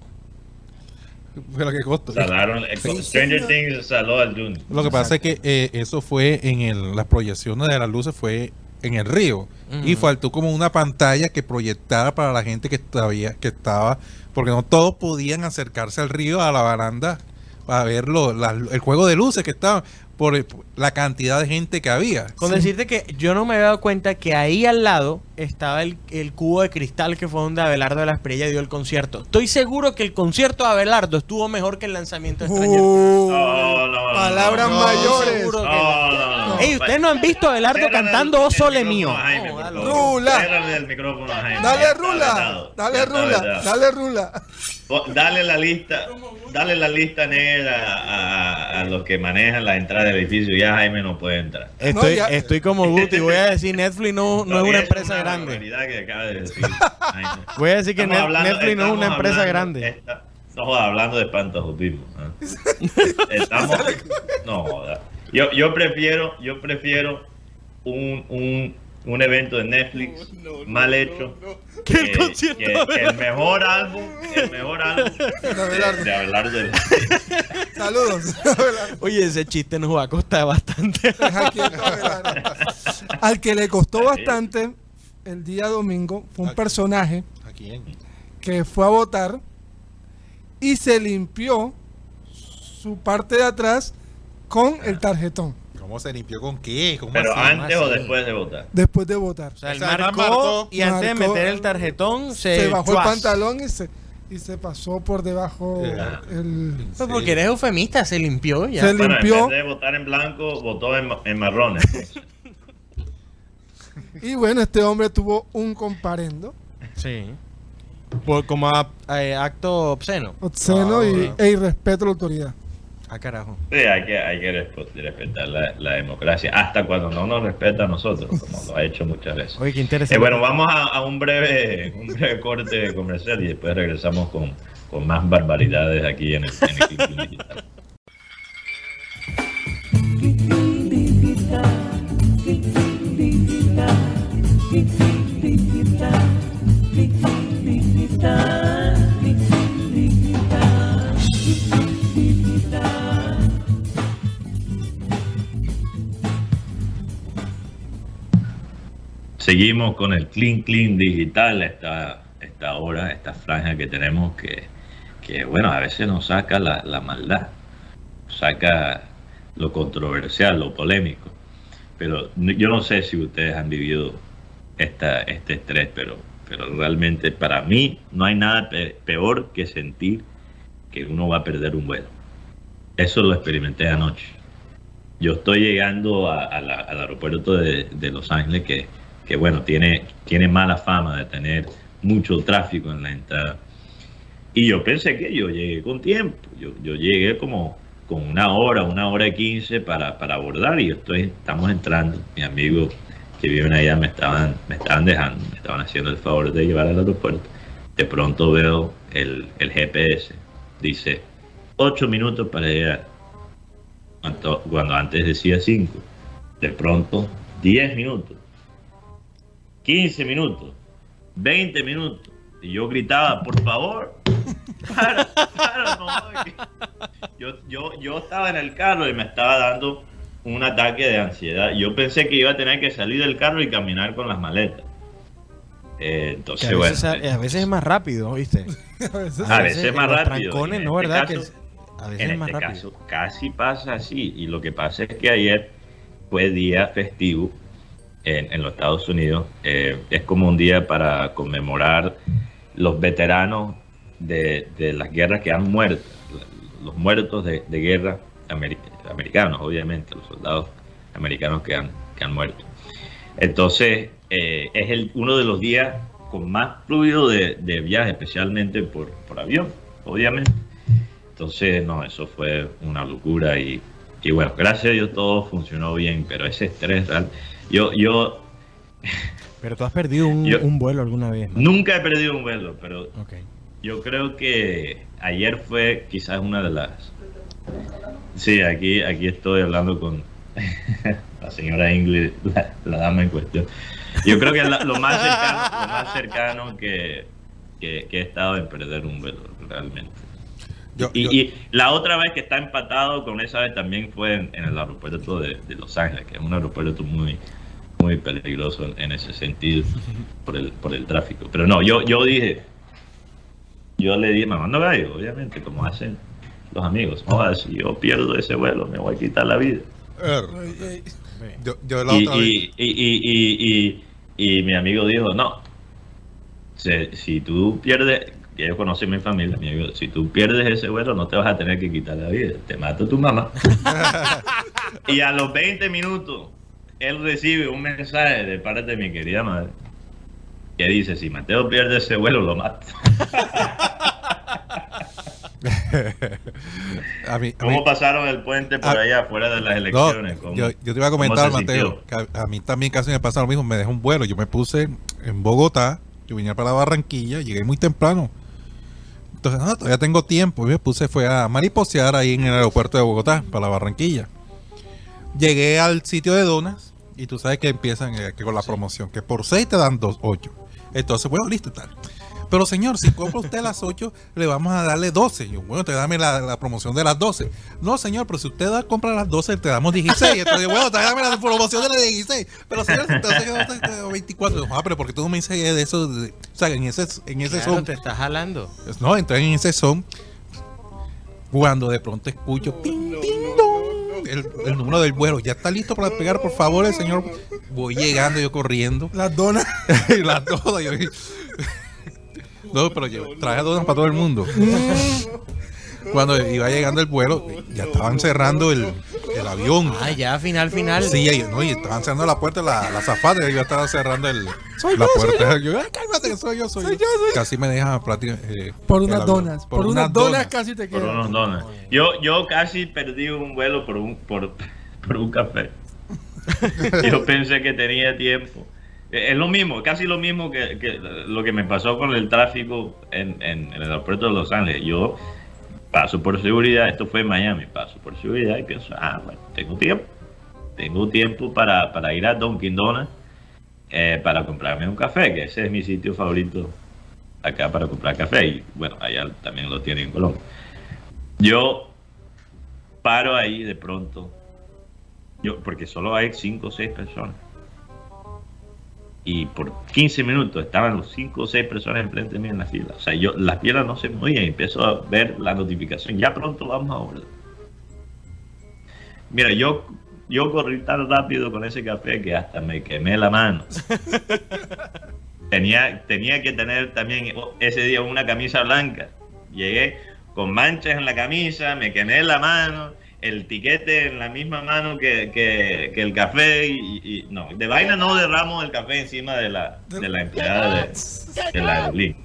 Pero qué costo.
Salaron, eh, Stranger Things saló al Junior.
Lo que pasa es que eh, eso fue en el, las proyecciones de las luces fue en el río y faltó como una pantalla que proyectara para la gente que estaba que estaba porque no todos podían acercarse al río a la baranda para ver lo- la- el juego de luces que estaba por el- la cantidad de gente que había.
Con decirte que yo no me había dado cuenta que ahí al lado estaba el, el cubo de cristal que fue donde Abelardo de la Espriella dio el concierto. Estoy seguro que el concierto de Abelardo estuvo mejor que el lanzamiento de.
Uh,
No, no, no,
palabras
no,
mayores.
seguro que-. Ey, ¿ustedes no han visto a
Cérrale
cantando Oh Sole Mío?
Rula.
Cérrale el micrófono a Jaime.
Dale rula, dale rula, dale rula.
Dale la lista, dale la lista negra a, a los que manejan la entrada del edificio. Ya Jaime no puede entrar.
Estoy,
No,
estoy como Guti, voy a decir Netflix no, no es una empresa grande.
barbaridad que acaba de decir. *laughs*
Voy a decir que Net-
hablando-
Netflix no es una empresa
hablando-
grande.
esta- Estamos hablando de espantojotismo. ¿eh? *laughs* Estamos, no, joda. Yo, yo prefiero, yo prefiero un, un, un evento de Netflix mal hecho
Que el concierto
que- el mejor álbum, el mejor álbum de, *laughs* de hablar de *laughs*
Saludos.
Oye, ese chiste nos va a costar bastante. *laughs*
Al que le costó bastante el día domingo fue un personaje
¿A quién?
que fue a votar y se limpió su parte de atrás con el tarjetón
¿Cómo se limpió con qué? ¿Cómo
Pero
así?
antes o después de votar.
después de votar.
O sea, él
O sea,
marcó,
marcó,
y antes de meter el tarjetón se,
Se bajó el pantalón y se, y se pasó por debajo
Ya.
el...
Pues porque eres eufemista, se limpió ya.
Se
Bueno,
limpió.
en vez de votar en blanco, votó en, en marrones. *laughs*
Y bueno, este hombre tuvo un comparendo
Sí. Por, como a- eh, acto obsceno.
obsceno
Ah,
y,
bueno.
e irrespeto a la autoridad.
Ah, carajo.
Sí, hay que, hay que resp- respetar la, la democracia, hasta cuando no nos respeta a nosotros, como lo ha hecho muchas veces.
Oye, qué interesante.
Eh, bueno, vamos a, a un breve un breve corte comercial y después regresamos con, con más barbaridades aquí en el, en el Seguimos con el Clean Clean Digital, esta, esta hora, esta franja que tenemos que, que bueno, a veces nos saca la, la maldad, saca lo controversial, lo polémico. Pero yo no sé si ustedes han vivido esta, este estrés, pero, pero realmente para mí no hay nada pe- peor que sentir que uno va a perder un vuelo. Eso lo experimenté anoche. Yo estoy llegando al aeropuerto de, de Los Ángeles que, que, bueno, tiene, tiene mala fama de tener mucho tráfico en la entrada. Y yo pensé que yo llegué con tiempo. Yo, yo llegué como con una hora, una hora y quince para, para abordar y yo estoy, estamos entrando. Mis amigos que viven allá me estaban, me estaban dejando, me estaban haciendo el favor de llevar al aeropuerto. De pronto veo el, el GPS. Dice, ocho minutos para llegar. Cuando, cuando antes decía cinco. De pronto, 10 minutos. 15 minutos. 20 minutos. Y yo gritaba, por favor, para, para, no, que- yo, yo, yo estaba en el carro y me estaba dando un ataque de ansiedad. Yo pensé que iba a tener que salir del carro y caminar con las maletas. Eh, entonces,
a,
bueno.
veces, a, a veces es más rápido, ¿viste? *laughs*
A veces-
A veces es más rápido.
trancones,
En
¿no?
este
¿Verdad?
caso-
que es- a veces
en
es más
este
rápido.
caso casi pasa así. Y lo que pasa es que ayer fue día festivo en, en los Estados Unidos. Eh, es como un día para conmemorar los veteranos de, de las guerras que han muerto, los muertos de, de guerra ameri- americanos, obviamente, los soldados americanos que han, que han muerto. Entonces, eh, es el, uno de los días con más fluido de, de viaje, especialmente por, por avión, obviamente. Entonces, no, eso fue una locura y, y bueno, gracias a Dios todo funcionó bien, pero ese estrés real, yo, yo
Pero tú has perdido un,
Yo-
un vuelo alguna vez.
nunca he perdido un vuelo, pero
Ok.
yo creo que ayer fue quizás una de las... Sí, aquí, aquí estoy hablando con *laughs* la señora Ingrid, la, la dama en cuestión. Yo creo que la- lo más cercano, lo más cercano que, que, que he estado en perder un vuelo, realmente.
Yo-
y,
yo-
y la otra vez que está empatado con esa vez también fue en, en el aeropuerto de, de Los Ángeles, que es un aeropuerto muy muy peligroso en, en ese sentido *laughs* por el por el tráfico. Pero no, yo yo dije, yo le dije, mamando gallo, obviamente, como hacen los amigos. Ojalá, si yo pierdo ese vuelo, me voy a quitar la vida.
Ay, ay.
Yo, yo la
Y,
otra vez.
y, y, y, y, y- y mi amigo dijo, no, si, si tú pierdes, que ellos conocen mi familia, mi amigo, si tú pierdes ese vuelo no te vas a tener que quitar la vida, te mata tu mamá. *laughs* y a los 20 minutos, él recibe un mensaje de parte de mi querida madre, que dice, si Mateo pierde ese vuelo, lo mata. *laughs*
a mí, a mí-
¿Cómo pasaron el puente por
Ah,
allá, fuera de las elecciones? ¿Cómo-
yo, yo te iba a comentar, Mateo, que a, a mí también casi me pasa lo mismo. Me dejó un vuelo. Yo me puse en Bogotá. Yo vine para Barranquilla. Llegué muy temprano. Entonces, no, todavía tengo tiempo. Y me puse, fue a mariposear ahí en el aeropuerto de Bogotá, para Barranquilla. Llegué al sitio de donas. Y tú sabes que empiezan eh, que con la promoción, que por 6 te dan 2, 8. Entonces, bueno, listo, tal. Pero señor, si compra usted las 8, le vamos a darle 12. Yo, bueno, te dame la, la promoción de las 12. No, señor, pero si usted da, compra las 12, te damos 16. Entonces, bueno, te dame la promoción de las 16. Pero señor, si usted queda 24. Ah, pero porque tú no me dices de eso. de- o sea, en ese, en ese
Claro,
son.
te estás jalando.
No, entré en ese son. Cuando de pronto escucho ping, ping, dong, el, el número del vuelo. Ya está listo para despegar, por favor, el señor. Voy llegando yo corriendo.
Las donas. *laughs*
las donas. Yo, no, pero yo traje donas para todo el mundo. *laughs* Cuando iba llegando el vuelo, ya estaban cerrando el, el avión.
Ah, ya, final, final.
Sí, y, no, y estaban cerrando la puerta, la, la zafata, y yo estaba cerrando el,
Soy
la
yo, soy
puerta. Yo, "Ay, cálmate, que soy yo, soy,
Soy
yo.
yo.
Casi me deja prácticamente. eh,
Por unas donas. Por, unas donas casi te
Por
quedan.
unos donas. Yo, yo casi perdí un vuelo por un, por, por un café. *laughs* Yo pensé que tenía tiempo. Eh, Es lo mismo, casi lo mismo que, lo que me pasó con el tráfico en, en- el aeropuerto de Los Ángeles. Yo paso por seguridad, esto fue en Miami, paso por seguridad y pienso, ah, bueno, tengo tiempo. Tengo tiempo para, para ir a Dunkin' Donuts eh, para comprarme un café, que ese es mi sitio favorito acá para comprar café. Y bueno, allá también lo tienen en Colombia. Yo paro ahí de pronto, yo porque solo hay 5 o 6 personas. Y por 15 minutos estaban los 5 o 6 personas enfrente de mí en la fila. O sea, yo las piernas no se movían y empiezo a ver la notificación. Ya pronto vamos a abordar. Mira, yo, yo corrí tan rápido con ese café que hasta me quemé la mano. *laughs* tenía, tenía que tener también ese día una camisa blanca. Llegué con manchas en la camisa, me quemé la mano, el tiquete en la misma mano que, que- que el café y, y- no, de vaina no derramo el café encima de la, de la empleada de, de la aerolínea.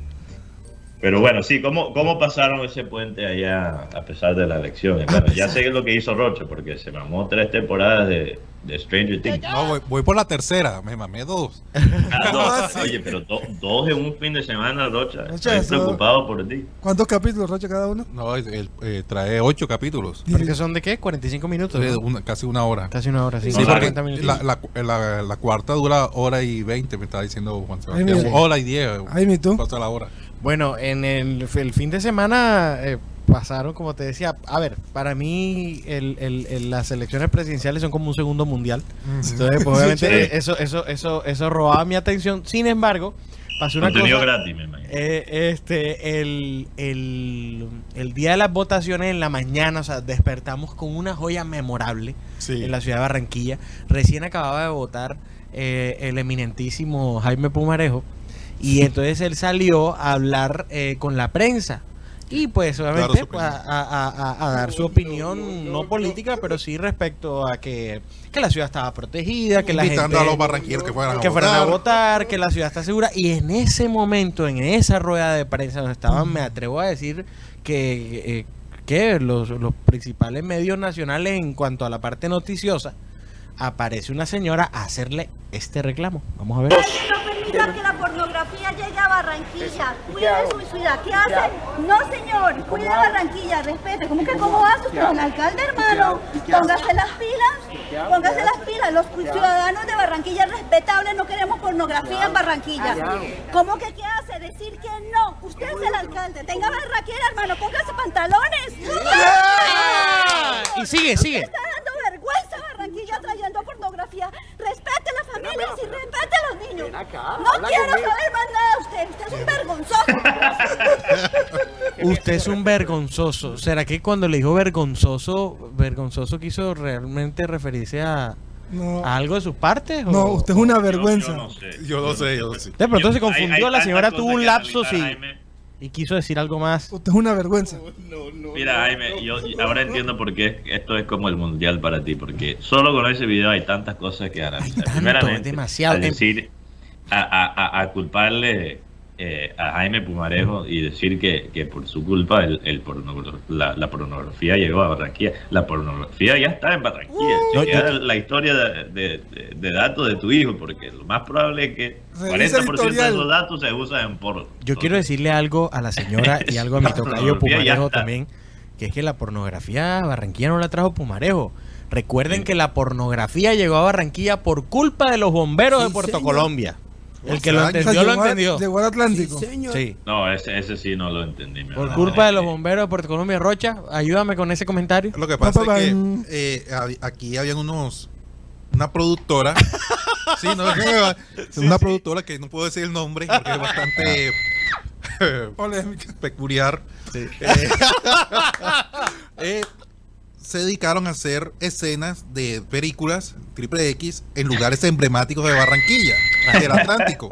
Pero bueno, sí, ¿cómo, ¿cómo pasaron ese puente allá a pesar de las elecciones? Bueno, ya *laughs* sé lo que hizo Rocha, porque se mamó tres temporadas de, de Stranger Things.
No, voy, voy por la tercera, me mamé dos.
Ah, dos. *laughs*
Sí.
Oye, pero do- dos en un fin de semana, Rocha.
Rocha,
Estoy
eso-
preocupado por ti.
¿Cuántos capítulos, Rocha, cada uno?
No, el- el, eh, trae ocho capítulos.
¿Porque son de qué? 45 minutos. ¿no?
una- casi una hora.
Casi una hora, sí.
Sí,
No,
porque
40 minutos.
la, la, la, la cuarta dura hora y veinte, me está diciendo Juan Sebastián. Hora y diez.
Ay, mi tú.
Pasa la hora.
Bueno, en el, el fin de semana eh, pasaron, como te decía, a ver, para mí el- el- el- las elecciones presidenciales son como un segundo mundial. Entonces, pues, obviamente, *laughs*
Sí.
eso, eso, eso, eso robaba mi atención. Sin embargo, pasó una
Contenido
cosa.
gratis, me imagino.
Eh, este, el, el, el día de las votaciones en la mañana, o sea, despertamos con una joya memorable en la ciudad de Barranquilla. Recién acababa de votar eh, el eminentísimo Jaime Pumarejo. Y entonces él salió a hablar eh, con la prensa. Y pues obviamente pues, a, a- dar su opinión, no política, pero sí respecto a que, que la ciudad estaba protegida, que la
Invitando
gente
a los barranquilleros que fueran a
que fueran a
votar.
votar, que la ciudad está segura. Y en ese momento, en esa rueda de prensa donde estaban, me atrevo a decir que, eh, que los, los principales medios nacionales en cuanto a la parte noticiosa, aparece una señora a hacerle este reclamo. Vamos a ver.
No permitan que la pornografía llegue a Barranquilla. Cuide su ciudad. ¿Qué hace? No, señor. Cuide Barranquilla. Respete. ¿Cómo que cómo hace usted? Un alcalde, hermano. Póngase las pilas. Póngase las pilas. Los ciudadanos de Barranquilla respetables no queremos pornografía en Barranquilla. ¿Cómo que qué hace? Decir que no. Usted es el alcalde. Tenga barraquera, hermano. Póngase pantalones.
Y sigue, sigue.
Está dando vergüenza Barranquilla trayendo pornografía. Respete a las familias y respete a los niños. No quiero saber más nada de usted. Usted es un vergonzoso. *laughs*
Usted es un vergonzoso. ¿Será que cuando le dijo vergonzoso, vergonzoso quiso realmente referirse a,
No,
a algo de sus partes? o-
no, usted es una vergüenza.
Yo, no sé.
Yo lo sé, yo lo sé.
De pronto se
Yo- hay-
confundió,
hay
la señora tuvo un lapso
Jaime.
y quiso decir algo más.
Usted es una vergüenza.
Mira, Jaime, yo ahora entiendo por qué esto es como el mundial para ti, porque solo con ese video hay tantas cosas que analizar.
tanto,
Primeramente,
demasiado.
al decir, a- a- a culparle eh, a Jaime Pumarejo y decir que, que por su culpa el, el porno- la, la pornografía llegó a Barranquilla. La pornografía ya está en Barranquilla.
No, yo-
la historia de, de- de- de datos de tu hijo, porque lo más probable es que
Revisa el
40% de esos datos se usan en porno.
Yo quiero decirle algo a la señora y *laughs* algo a mi tocayo Pumarejo también, que es que la pornografía a Barranquilla no la trajo Pumarejo. Recuerden
Sí.
que la pornografía llegó a Barranquilla por culpa de los bomberos de Puerto
señor.
Colombia. El que
O
lo
sea,
entendió, lo
llegó
entendió.
Llegó al Atlántico.
Sí, señor.
Sí.
No, ese, ese sí no lo entendí.
Por culpa de los
Eh,
bomberos de Puerto Colombia, Rocha, ayúdame con ese comentario.
Lo que pasa
Pa, pa,
es que eh, aquí habían unos una productora *laughs* sí, no, una productora que no puedo decir el nombre porque es bastante *laughs* eh,
Polémica.
peculiar Eh, *laughs* eh, se dedicaron a hacer escenas de películas triple X en lugares emblemáticos de Barranquilla del Atlántico.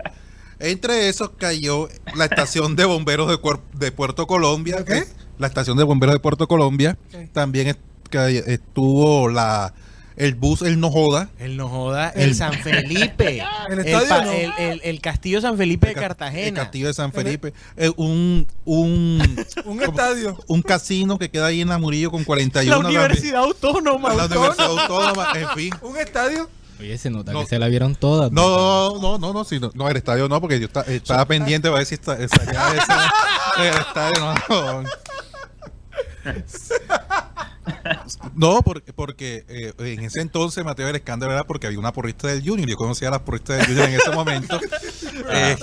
Entre esos cayó la estación de bomberos de, Cuer- de Puerto Colombia
¿La qué?
eh, la estación de bomberos de Puerto Colombia. También que estuvo la el bus el no joda
El no joda, el San Felipe. *laughs*
¿El
el,
estadio
pa-
no?
el- el- el castillo San Felipe de
el ca-
Cartagena.
el castillo de San Felipe eh, un un *laughs*
Un
como-
estadio.
un casino que queda ahí en la Murillo con 41
la. Universidad Autónoma.
la Universidad Autónoma en fin *laughs*
Un estadio.
Oye, se nota
No.
que se la vieron todas.
No, no, no, no, sí, no, no, el estadio no, porque yo esta- estaba pendiente para ver si está, el estadio, no, no. Porque, porque eh, en ese entonces Mateo del escándalo era porque había una porrista del Junior. Yo conocía a las porristas del Junior en ese momento. *laughs* Eh,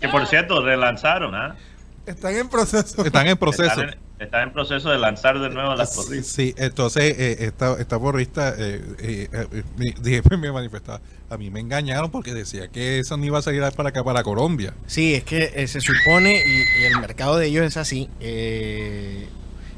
Que por cierto, relanzaron, ¿ah?
Están en proceso.
están en proceso.
Están en, están en proceso de lanzar de nuevo las porristas.
Sí, entonces eh, esta, esta porrista eh, eh, eh, me, dije, me manifestaba. A mí me engañaron porque decía que eso no iba a salir para acá, para Colombia.
Sí, es que eh, se supone, y, y el mercado de ellos es así. eh,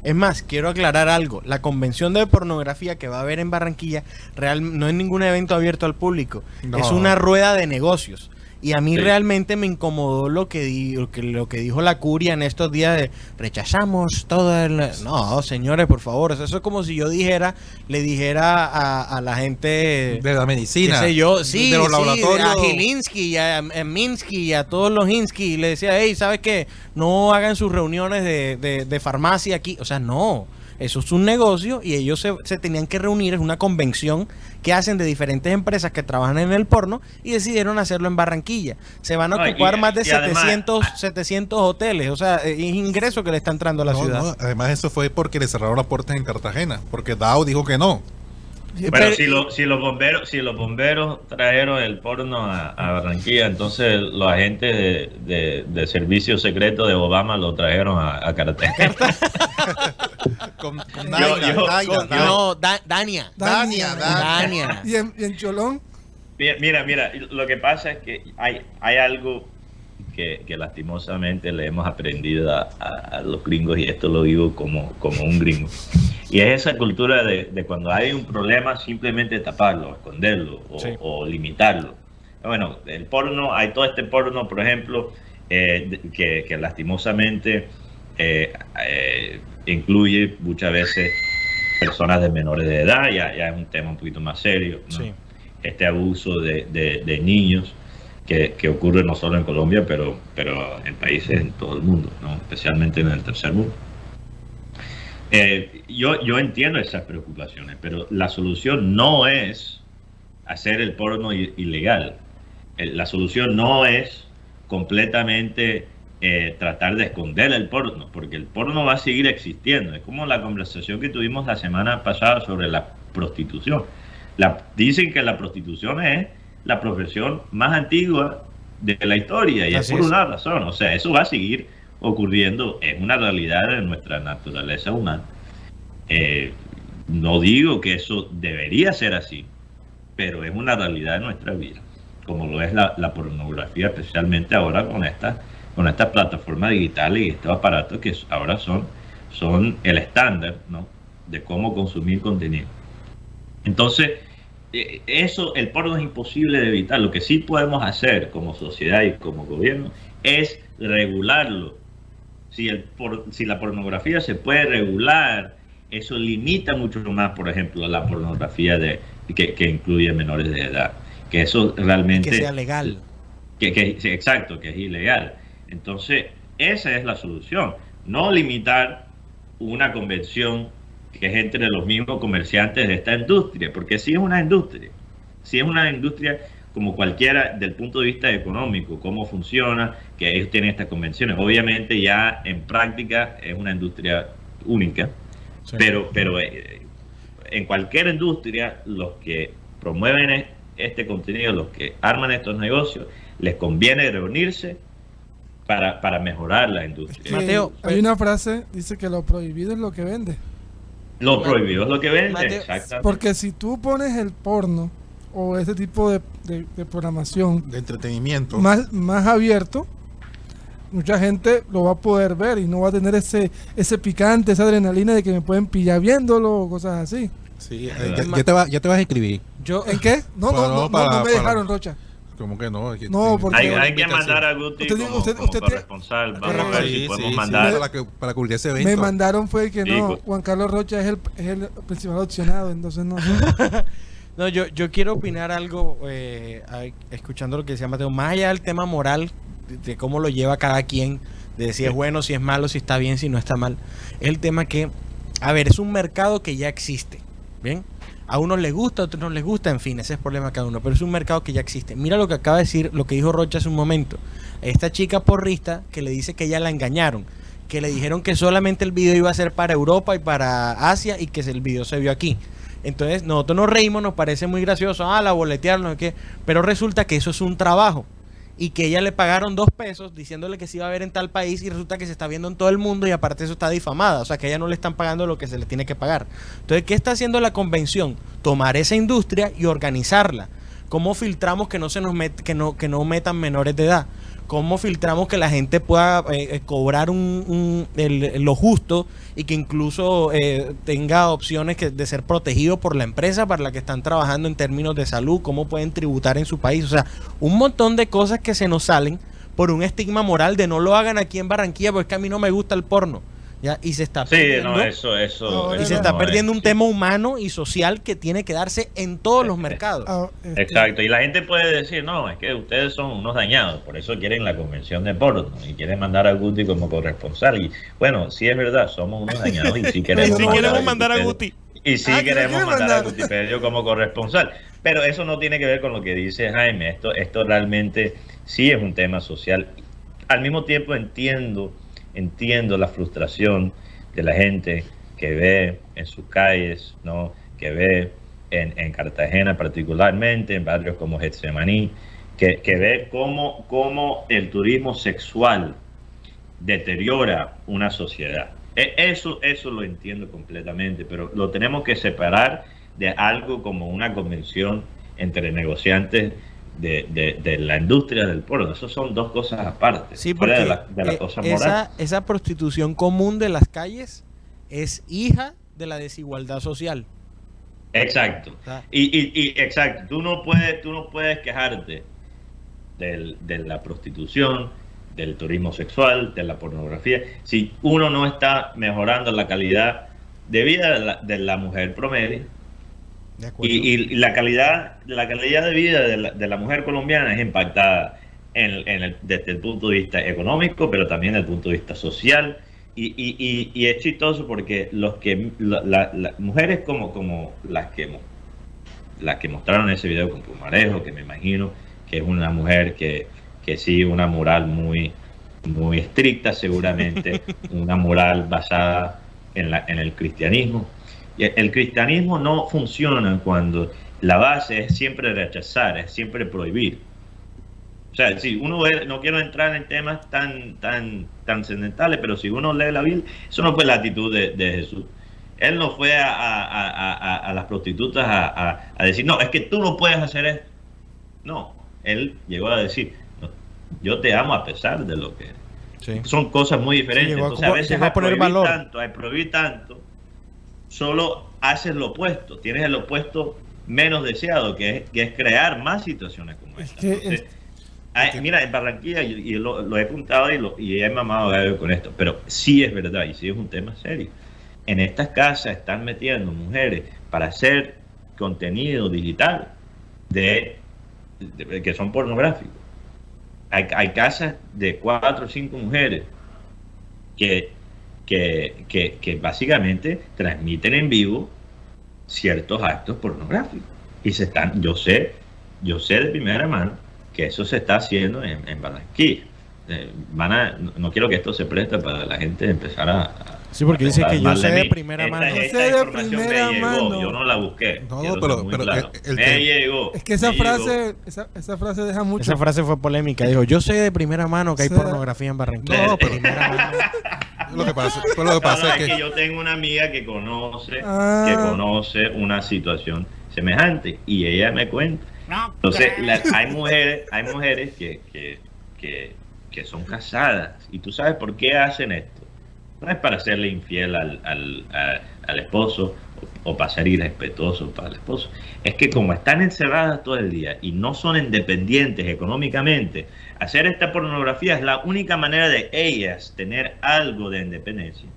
es más, quiero aclarar algo. La convención de pornografía que va a haber en Barranquilla real, no es ningún evento abierto al público.
No.
Es una rueda de negocios. Y a mí
Sí.
realmente me incomodó lo que, di- lo que lo que dijo la curia en estos días de rechazamos todo el... No, señores, por favor. Eso es como si yo dijera, le dijera a, a la gente...
De la medicina.
sé yo, sí,
de los
sí,
laboratorios.
a Gilinski y a, a Minsky y a todos los Hinsky y le decía, hey, ¿sabes qué? No hagan sus reuniones de, de- de farmacia aquí. O sea, no. Eso es un negocio y ellos se, se tenían que reunir, es una convención que hacen de diferentes empresas que trabajan en el porno y decidieron hacerlo en Barranquilla. Se van a
y-
ocupar más de
y además-
700, 700 hoteles, o sea, es ingreso que le está entrando a la
No,
ciudad.
no, además eso fue porque le cerraron las puertas en Cartagena, porque Dow dijo que no.
Bueno,
Pero-
si, lo- si los bomberos si los bomberos trajeron el porno a, a Barranquilla, entonces los agentes de, de, de servicio secreto de Obama lo trajeron a, a Cartagena. *laughs*
Con, con
Yo- yo- con-
Daina.
no, Da- Dania.
Dania, Dania.
Dania.
Y en, y en Cholón.
Mira, mira, mira, lo que pasa es que hay, hay algo que, que lastimosamente le hemos aprendido a, a- a los gringos, y esto lo digo como, como un gringo, y es esa cultura de, de cuando hay un problema simplemente taparlo, esconderlo o,
Sí.
o limitarlo. Bueno, el porno, hay todo este porno, por ejemplo, eh, que, que lastimosamente eh, eh, incluye muchas veces personas de menores de edad, ya, ya es un tema un poquito más serio. ¿no?
Sí.
este abuso de, de- de niños que, ocurre no solo en Colombia, pero, pero en países en todo el mundo, ¿no? especialmente en el tercer mundo. Eh, yo, yo entiendo esas preocupaciones, pero la solución no es hacer el porno ilegal. El- La solución no es completamente eh, tratar de esconder el porno, porque el porno va a seguir existiendo. Es como la conversación que tuvimos la semana pasada sobre la prostitución. Dicen que la prostitución es la profesión más antigua de la historia y es por
es.
una razón. O sea, eso va a seguir ocurriendo, es una realidad de nuestra naturaleza humana. Eh, no digo que eso debería ser así, pero es una realidad de nuestra vida, como lo es la, la pornografía, especialmente ahora con esta con estas plataformas digitales y estos aparatos que ahora son, son el estándar ¿no? de cómo consumir contenido. Entonces, eso, el porno es imposible de evitar. Lo que sí podemos hacer como sociedad y como gobierno es regularlo. Si, el, si la pornografía se puede regular, eso limita mucho más, por ejemplo, la pornografía de, que, incluye menores de edad. Que eso realmente...
Que sea legal.
Que, que, exacto, que es ilegal. Entonces, esa es la solución. No limitar una convención que es entre los mismos comerciantes de esta industria, porque si es una industria, si es una industria como cualquiera del punto de vista económico, cómo funciona, que ellos tienen estas convenciones. Obviamente ya en práctica es una industria única, pero, pero eh, en cualquier industria los que promueven este contenido, los que arman estos negocios, les conviene reunirse para, para mejorar la industria.
Mateo, hay una frase, dice que lo prohibido es lo que vende.
Lo prohibido es lo que vende, exactamente.
Porque si tú pones el porno o ese tipo de, programación
de entretenimiento
más, más abierto, mucha gente lo va a poder ver y no va a tener ese ese picante, esa adrenalina de que me pueden pillar viéndolo o cosas así.
Sí, eh, ya, te va, ya te vas a escribir.
Yo, ¿En qué? No, no, no, no, me dejaron, Rocha.
¿Cómo que no?
no, porque hay, que mandar a Guti usted, como, usted, usted, responsable. Vamos a ver si podemos mandar.
para, para, cubrir ese evento.
Me mandaron fue que no, Juan Carlos Rocha es el, es el principal opcionado, entonces no. *laughs*
no, yo, yo quiero opinar algo, eh, escuchando lo que decía Mateo, más allá del tema moral, de, cómo lo lleva cada quien, de si es bueno, si es malo, si está bien, si no está mal, es el tema que, a ver, es un mercado que ya existe, ¿bien? A unos les gusta, a otros no les gusta, en fin, ese es el problema de cada uno, pero es un mercado que ya existe. Mira lo que acaba de decir, lo que dijo Rocha hace un momento. Esta chica porrista que le dice que ya la engañaron, que le dijeron que solamente el video iba a ser para Europa y para Asia y que el video se vio aquí. Entonces nosotros nos reímos, nos parece muy gracioso, ah, la boletear, no qué, pero resulta que eso es un trabajo y que ella le pagaron dos pesos diciéndole que se iba a ver en tal país y resulta que se está viendo en todo el mundo y aparte eso está difamada, o sea que ella no le están pagando lo que se le tiene que pagar. Entonces, ¿qué está haciendo la convención? Tomar esa industria y organizarla. ¿Cómo filtramos que no se nos que no que no metan menores de edad? Cómo filtramos que la gente pueda eh, eh, cobrar un, lo justo y que incluso eh, tenga opciones que, de ser protegido por la empresa para la que están trabajando en términos de salud, cómo pueden tributar en su país, o sea, un montón de cosas que se nos salen por un estigma moral de no lo hagan aquí en Barranquilla porque es que a mí no me gusta el porno. ¿Ya? Y se está
perdiendo, eso, eso,
y se está perdiendo un tema humano y social que tiene que darse en todos los *laughs* mercados. Ah,
este, Exacto, y la gente puede decir, no, es que ustedes son unos dañados, por eso quieren la convención de porno y quieren mandar a Guti como corresponsal. Y bueno, sí es verdad, somos unos dañados y sí *laughs* queremos,
mandar, a Guti.
Y sí ah, queremos mandar, a Guti Pedro como corresponsal. Pero eso no tiene que ver con lo que dice Jaime, esto, esto realmente sí es un tema social. Al mismo tiempo entiendo entiendo la frustración de la gente que ve en sus calles, ¿no? que ve en, Cartagena particularmente, en barrios como Getsemaní, que, que ve cómo, cómo el turismo sexual deteriora una sociedad. E, eso, eso lo entiendo completamente, pero lo tenemos que separar de algo como una convención entre negociantes de, la industria del porno. Eso son dos cosas aparte.
Sí, porque de la, eh, cosa moral. Esa, prostitución común de las calles es hija de la desigualdad social.
Exacto. y, exacto. Tú no puedes, tú no puedes quejarte de la prostitución, del turismo sexual, de la pornografía, si uno no está mejorando la calidad de vida de la mujer promedio y, la calidad la calidad de vida de la, mujer colombiana es impactada en, desde el punto de vista económico, pero también desde el punto de vista social. Y, es chistoso porque los que las mujeres como, como las que las que mostraron ese video con Pumarejo, que me imagino que es una mujer que, que sigue una moral muy, muy estricta, seguramente, *laughs* una moral basada en, la, en el cristianismo el cristianismo no funciona cuando la base es siempre rechazar, es siempre prohibir. O sea, si uno no quiero entrar en temas tan, tan trascendentales, pero si uno lee la Biblia, eso no fue la actitud de, Jesús. Él no fue a, las prostitutas a, decir, no, es que tú no puedes hacer esto. No, él llegó a decir, yo te amo a pesar de lo que
Sí.
Son cosas muy diferentes.
Sí, llegó a
Entonces, a veces
a
prohibir
valor.
tanto, al prohibir tanto, solo haces lo opuesto. Tienes el opuesto menos deseado, que es, que es crear más situaciones como
Es
esta. Entonces, mira, en Barranquilla, y, y lo, lo he contado y, lo, y he mamado con esto, pero sí es verdad y sí es un tema serio. En estas casas están metiendo mujeres para hacer contenido digital de, de- que son pornográficos. Hay, hay casas de cuatro o cinco mujeres que, que, que, que básicamente transmiten en vivo ciertos actos pornográficos. Y se están, yo sé, yo sé de primera mano que eso se está haciendo en, en Barranquilla. Eh, van a, no, no quiero que esto se preste para la gente empezar a... a-
Sí, porque
a
dice que yo sé de primera mano.
Esta,
Yo sé de primera
me llegó,
mano.
yo no la busqué.
No, pero- pero
claro.
el- el
me
tema-
llegó.
Es que esa frase, esa, esa frase deja mucho.
Esa frase fue polémica. Dijo, yo sé de primera mano que hay pornografía en Barranquilla.
No,
De
pero-
primera mano. *laughs*
Lo que pasa, pero lo que
No,
pasa
no,
es que
yo tengo una amiga que conoce,
Ah.
que conoce una situación semejante y ella me cuenta. Entonces, la- hay mujeres, hay mujeres que, que, que, que son casadas y tú sabes por qué hacen esto. No es para serle infiel al, al, a- al esposo o, para ser irrespetuoso para el esposo. Es que como están encerradas todo el día y no son independientes económicamente, hacer esta pornografía es la única manera de ellas tener algo de independencia.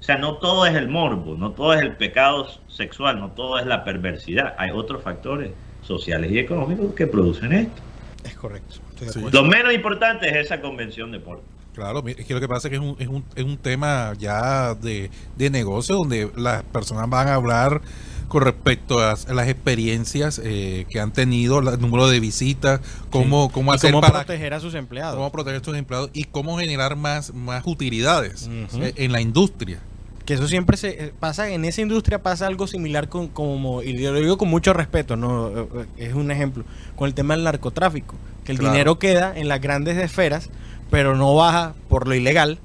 O sea, no todo es el morbo, no todo es el pecado sexual, no todo es la perversidad. Hay otros factores sociales y económicos que producen esto.
Es correcto. estoy de.
Lo menos importante es esa convención de porno.
Claro, es que lo que pasa es que es un, es un, es un tema ya de, de negocio donde las personas van a hablar con respecto a las experiencias eh, que han tenido, el número de visitas, cómo, cómo hacer
cómo
para
proteger a sus empleados.
cómo proteger a estos empleados y cómo generar más, más utilidades eh, en la industria.
Que eso siempre se eh, pasa, en esa industria pasa algo similar con, como, y yo lo digo con mucho respeto, no Eh, es un ejemplo, con el tema del narcotráfico, que el
Claro.
dinero queda en las grandes esferas, pero no baja por lo ilegal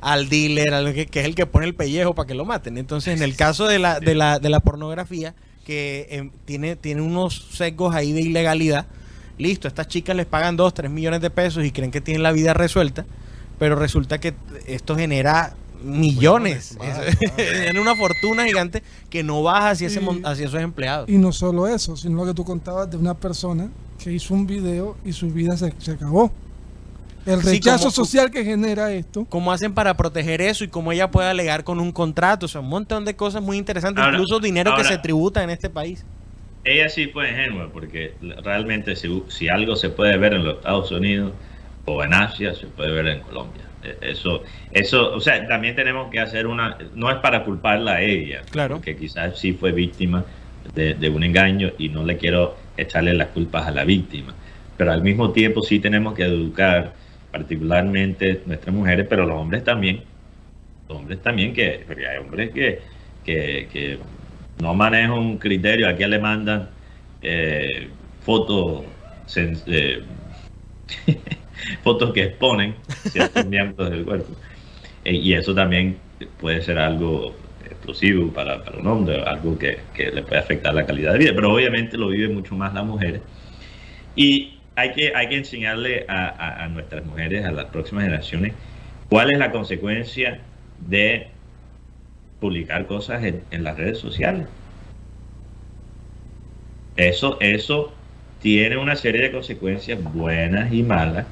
al dealer, al que, que es el que pone el pellejo para que lo maten. Entonces, en el caso de la, de la, de la pornografía, que em, tiene, tiene unos sesgos ahí de ilegalidad, listo, a estas chicas les pagan 2, 3 millones de pesos y creen que tienen la vida resuelta, pero resulta que esto genera millones, *laughs* genera una fortuna gigante que no baja hacia, ese,
Y-
hacia esos empleados.
Y no solo eso, sino lo que tú contabas de una persona que hizo un video y su vida se, se acabó. El
Sí,
rechazo
como-
social que genera esto.
¿Cómo hacen para proteger eso y cómo ella puede alegar con un contrato? O sea, un montón de cosas muy interesantes,
Ahora-
incluso dinero que se tributa en este país.
Ella sí fue ingenua, porque realmente si, si algo se puede ver en los Estados Unidos o en Asia, se puede ver en Colombia. Eh, Eso, eso, o sea, también tenemos que hacer una, no es para culparla a ella,
Claro.
porque quizás sí fue víctima de, de un engaño y no le quiero echarle las culpas a la víctima, pero al mismo tiempo sí tenemos que educar particularmente nuestras mujeres, pero los hombres también, los hombres también, que porque hay hombres que, que, que no manejan un criterio, aquí le mandan eh, fotos eh, *laughs* fotos que exponen ciertos *laughs* miembros del cuerpo. Eh, y eso también puede ser algo explosivo para, para un hombre, algo que, que le puede afectar la calidad de vida. Pero obviamente lo viven mucho más las mujeres. Y hay que, hay que enseñarle a, a- nuestras mujeres, a las próximas generaciones, cuál es la consecuencia de publicar cosas en, en las redes sociales. Eso, eso tiene una serie de consecuencias buenas y malas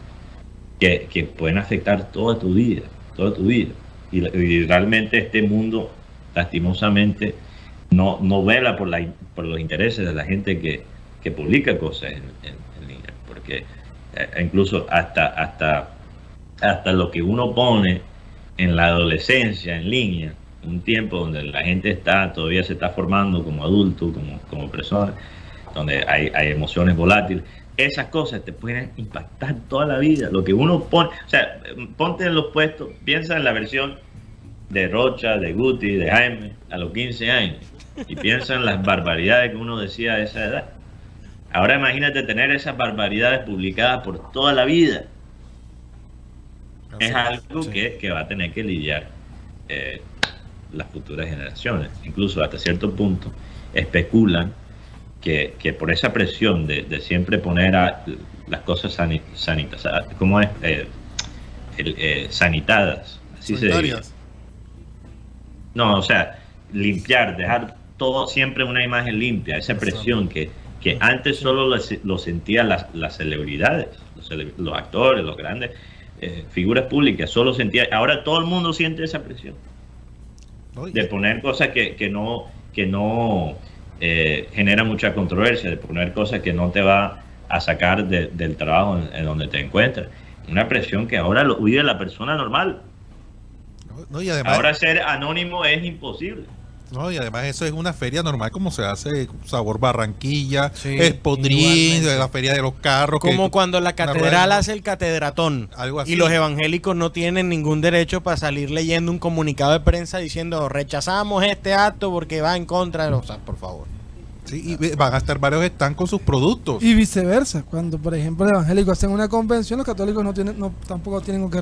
que, que pueden afectar toda tu vida, toda tu vida. Y, realmente este mundo, lastimosamente, no, no vela por, la, por los intereses de la gente que, que publica cosas en, en-. Porque eh, incluso hasta, hasta, hasta lo que uno pone en la adolescencia en línea, un tiempo donde la gente está todavía se está formando como adulto, como, como persona, donde hay, hay emociones volátiles. Esas cosas te pueden impactar toda la vida. Lo que uno pone, o sea, ponte en los puestos, piensa en la versión de Rocha, de Guti, de Jaime a los 15 años y piensa en las barbaridades que uno decía a esa edad. Ahora imagínate tener esas barbaridades publicadas por toda la vida. Es algo
Sí.
que, que va a tener que lidiar eh, las futuras generaciones. Incluso hasta cierto punto especulan que, que por esa presión de, de siempre poner a, las cosas sani- sanitas, ¿cómo es? Eh, el, eh, sanitadas. Así se dice. No, o sea, limpiar, dejar todo siempre una imagen limpia, esa presión que, que antes solo lo, lo sentían las, las celebridades, los, cele- los actores, los grandes eh, figuras públicas, solo sentía, ahora todo el mundo siente esa presión de poner cosas que, que no, que no eh, genera mucha controversia, de poner cosas que no te va a sacar de- del trabajo en, en donde te encuentras. Una presión que ahora lo vive la persona normal.
no, no, y además,
Ahora ser anónimo es imposible.
No, y además eso es una feria normal como se hace Sabor Barranquilla,
Sí,
Espodrín, la feria de los carros. que-
Como cuando la catedral hace el catedratón
Algo así.
y los evangélicos no tienen ningún derecho para salir leyendo un comunicado de prensa diciendo rechazamos este acto porque va en contra de los... O sea, por favor.
Sí, y van a estar varios están con sus productos.
Y viceversa, cuando por ejemplo los evangélicos hacen una convención, los católicos no tienen, no, tampoco tienen con qué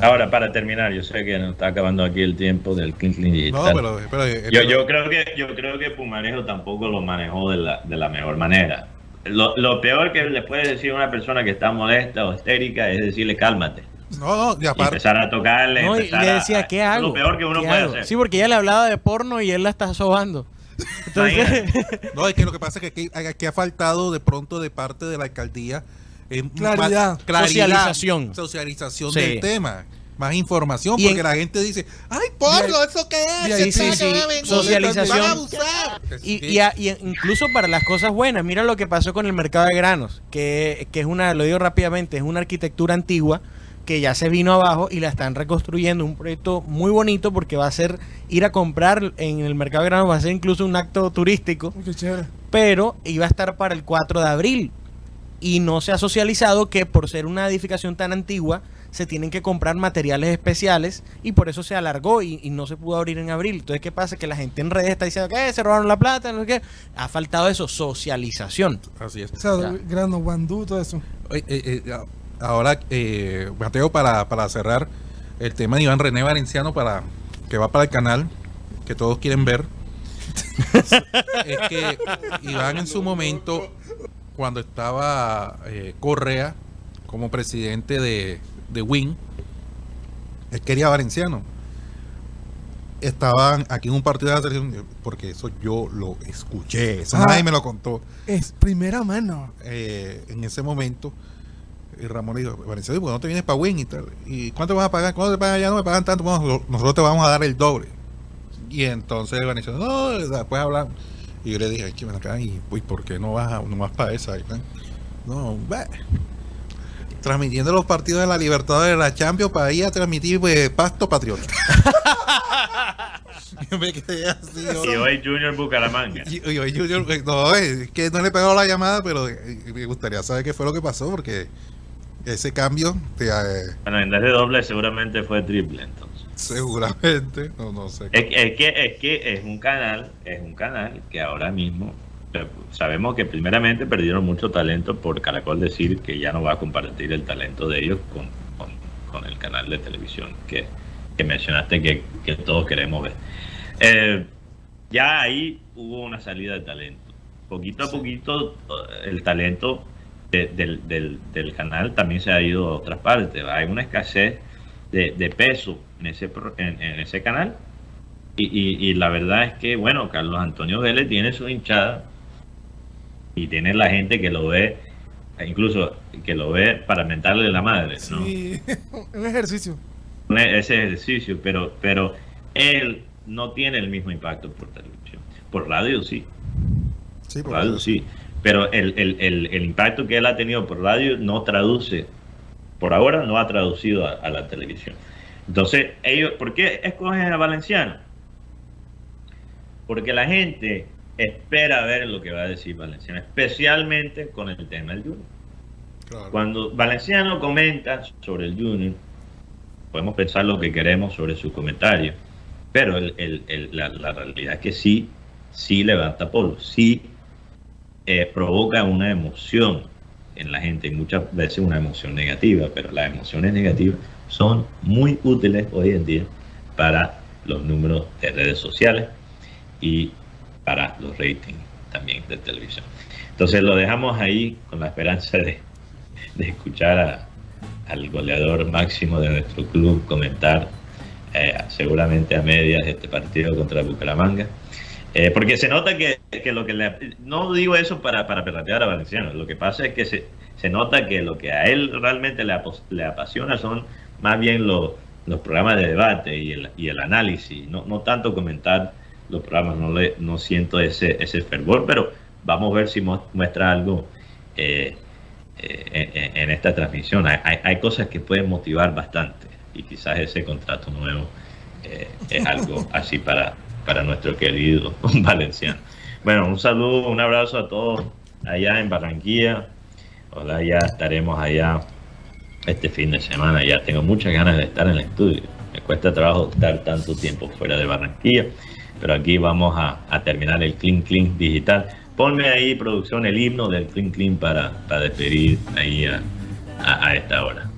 Ahora, para terminar, yo sé que nos está acabando aquí el tiempo del Clean Clean
no,
Digital.
pero, pero-
yo,
pero-
yo creo que yo creo que Pumarejo tampoco lo manejó de la, de la mejor manera. Lo, lo peor que le puede decir a una persona que está molesta o histérica es decirle cálmate.
no, no, y
Y
aparte,
empezar a tocarle.
No, y le
a-
decía, ¿qué hago?
Lo peor que uno
¿Qué
puede
hago?
hacer.
Sí, porque ella le hablaba de porno y él la está sobando. Entonces,
no, es que lo que pasa es que aquí, aquí ha faltado de pronto de parte de la alcaldía eh,
Claridad.
más-
Socialización.
socialización
Sí.
del tema. Más información,
Y
porque
en-
la gente dice, ay, porno, ¿eso qué es?
y ahí
¿Qué
sí, sí,
Van a venir,
socialización.
van a abusar".
Y,
Sí.
y a- y incluso para las cosas buenas, mira lo que pasó con el mercado de granos, que, que es una, lo digo rápidamente, es una arquitectura antigua que ya se vino abajo y la están reconstruyendo, un proyecto muy bonito porque va a ser ir a comprar en el mercado de granos, va a ser incluso un acto turístico,
Uy, Qué chévere.
pero iba a estar para el 4 de abril y no se ha socializado que por ser una edificación tan antigua se tienen que comprar materiales especiales y por eso se alargó y, y no se pudo abrir en abril. Entonces, ¿qué pasa? Que la gente en redes está diciendo que se robaron la plata, no sé qué. Ha faltado eso, socialización.
Así es.
O sea,
Ya.
grano, guandú, todo eso.
Oye, eh, eh, ahora, eh, Mateo, para, para cerrar el tema de Iván René Valenciano, para que va para el canal, que todos quieren ver, *laughs* es que Iván en su momento, cuando estaba eh, Correa como presidente de, de WIN, él quería Valenciano. Estaban aquí en un partido de la selección, porque eso yo lo escuché, eso
Ah.
nadie me lo contó
Es primera mano.
eh, en ese momento, y Ramón le dijo, Valenciano, ¿por qué no te vienes para Win y tal? ¿Y cuánto vas a pagar? ¿Cuánto te pagan allá? No me pagan tanto, bueno, nosotros te vamos a dar el doble. Y entonces Valenciano, no, después hablamos. Y yo le dije, ay, que ven acá, ¿y pues, por qué no vas, a, no vas para esa? Y, no, bah. Transmitiendo los partidos de la Libertadores de la Champions para ir a transmitir pues, Pasto Patriota. *laughs* yo me quedé así. yo-
Y hoy Junior Bucaramanga.
y- y- y- Junior, eh, no, es que no le he pegado la llamada, pero eh, me gustaría saber qué fue lo que pasó, porque ese cambio, te, eh,
Bueno, en vez de doble seguramente fue triple entonces.
Seguramente, no, no sé.
Es, es que es que es un canal, es un canal que ahora mismo eh, sabemos que primeramente perdieron mucho talento por Caracol decir que ya no va a compartir el talento de ellos con, con- con el canal de televisión que, que mencionaste que, que todos queremos ver. Eh, ya ahí hubo una salida de talento. Poquito a poquito eh, el talento de- del, del- del canal también se ha ido a otras partes. Hay una escasez de, de peso en ese, en, en ese canal. Y, y- y la verdad es que, bueno, Carlos Antonio Vélez tiene su hinchada y tiene la gente que lo ve, e incluso que lo ve para mentarle la madre, ¿no?
Sí, *laughs* un ejercicio.
Un- Ese ejercicio, pero, pero él no tiene el mismo impacto por televisión. Por radio sí,
Sí,
por radio sí. Pero el, el- el- el impacto que él ha tenido por radio no traduce, por ahora no ha traducido a, a la televisión. Entonces, ellos, ¿por qué escogen a Valenciano? Porque la gente espera ver lo que va a decir Valenciano, especialmente con el tema del Junior.
claro.
Cuando Valenciano comenta sobre el Junior, podemos pensar lo que queremos sobre su comentario, pero el- el- el- la, la realidad es que sí, sí levanta polvo, sí eh, provoca una emoción en la gente, y muchas veces una emoción negativa, pero las emociones negativas son muy útiles hoy en día para los números de redes sociales y para los ratings también de televisión. Entonces lo dejamos ahí con la esperanza de, de escuchar al goleador máximo de nuestro club comentar eh, seguramente a medias este partido contra Bucaramanga. Eh, porque se nota que, que, lo que le... No digo eso para, para a Valenciano, lo que pasa es que se, se nota que lo que a él realmente le, le apasiona son más bien los, los programas de debate y el, y el análisis, no, no, tanto comentar los programas, no, le, no siento ese, ese fervor, pero vamos a ver si muestra algo eh, eh, en, en, esta transmisión. Hay, hay, cosas que pueden motivar bastante y quizás ese contrato nuevo eh, es algo así para, para nuestro querido *laughs* valenciano. Bueno, un saludo, un abrazo a todos allá en Barranquilla. Ojalá ya estaremos allá este fin de semana. Ya tengo muchas ganas de estar en el estudio. Me cuesta trabajo estar tanto tiempo fuera de Barranquilla, pero aquí vamos a, a terminar el Clean Clean digital. Ponme ahí, producción, el himno del Clean Clean para, para despedir ahí a, a esta hora.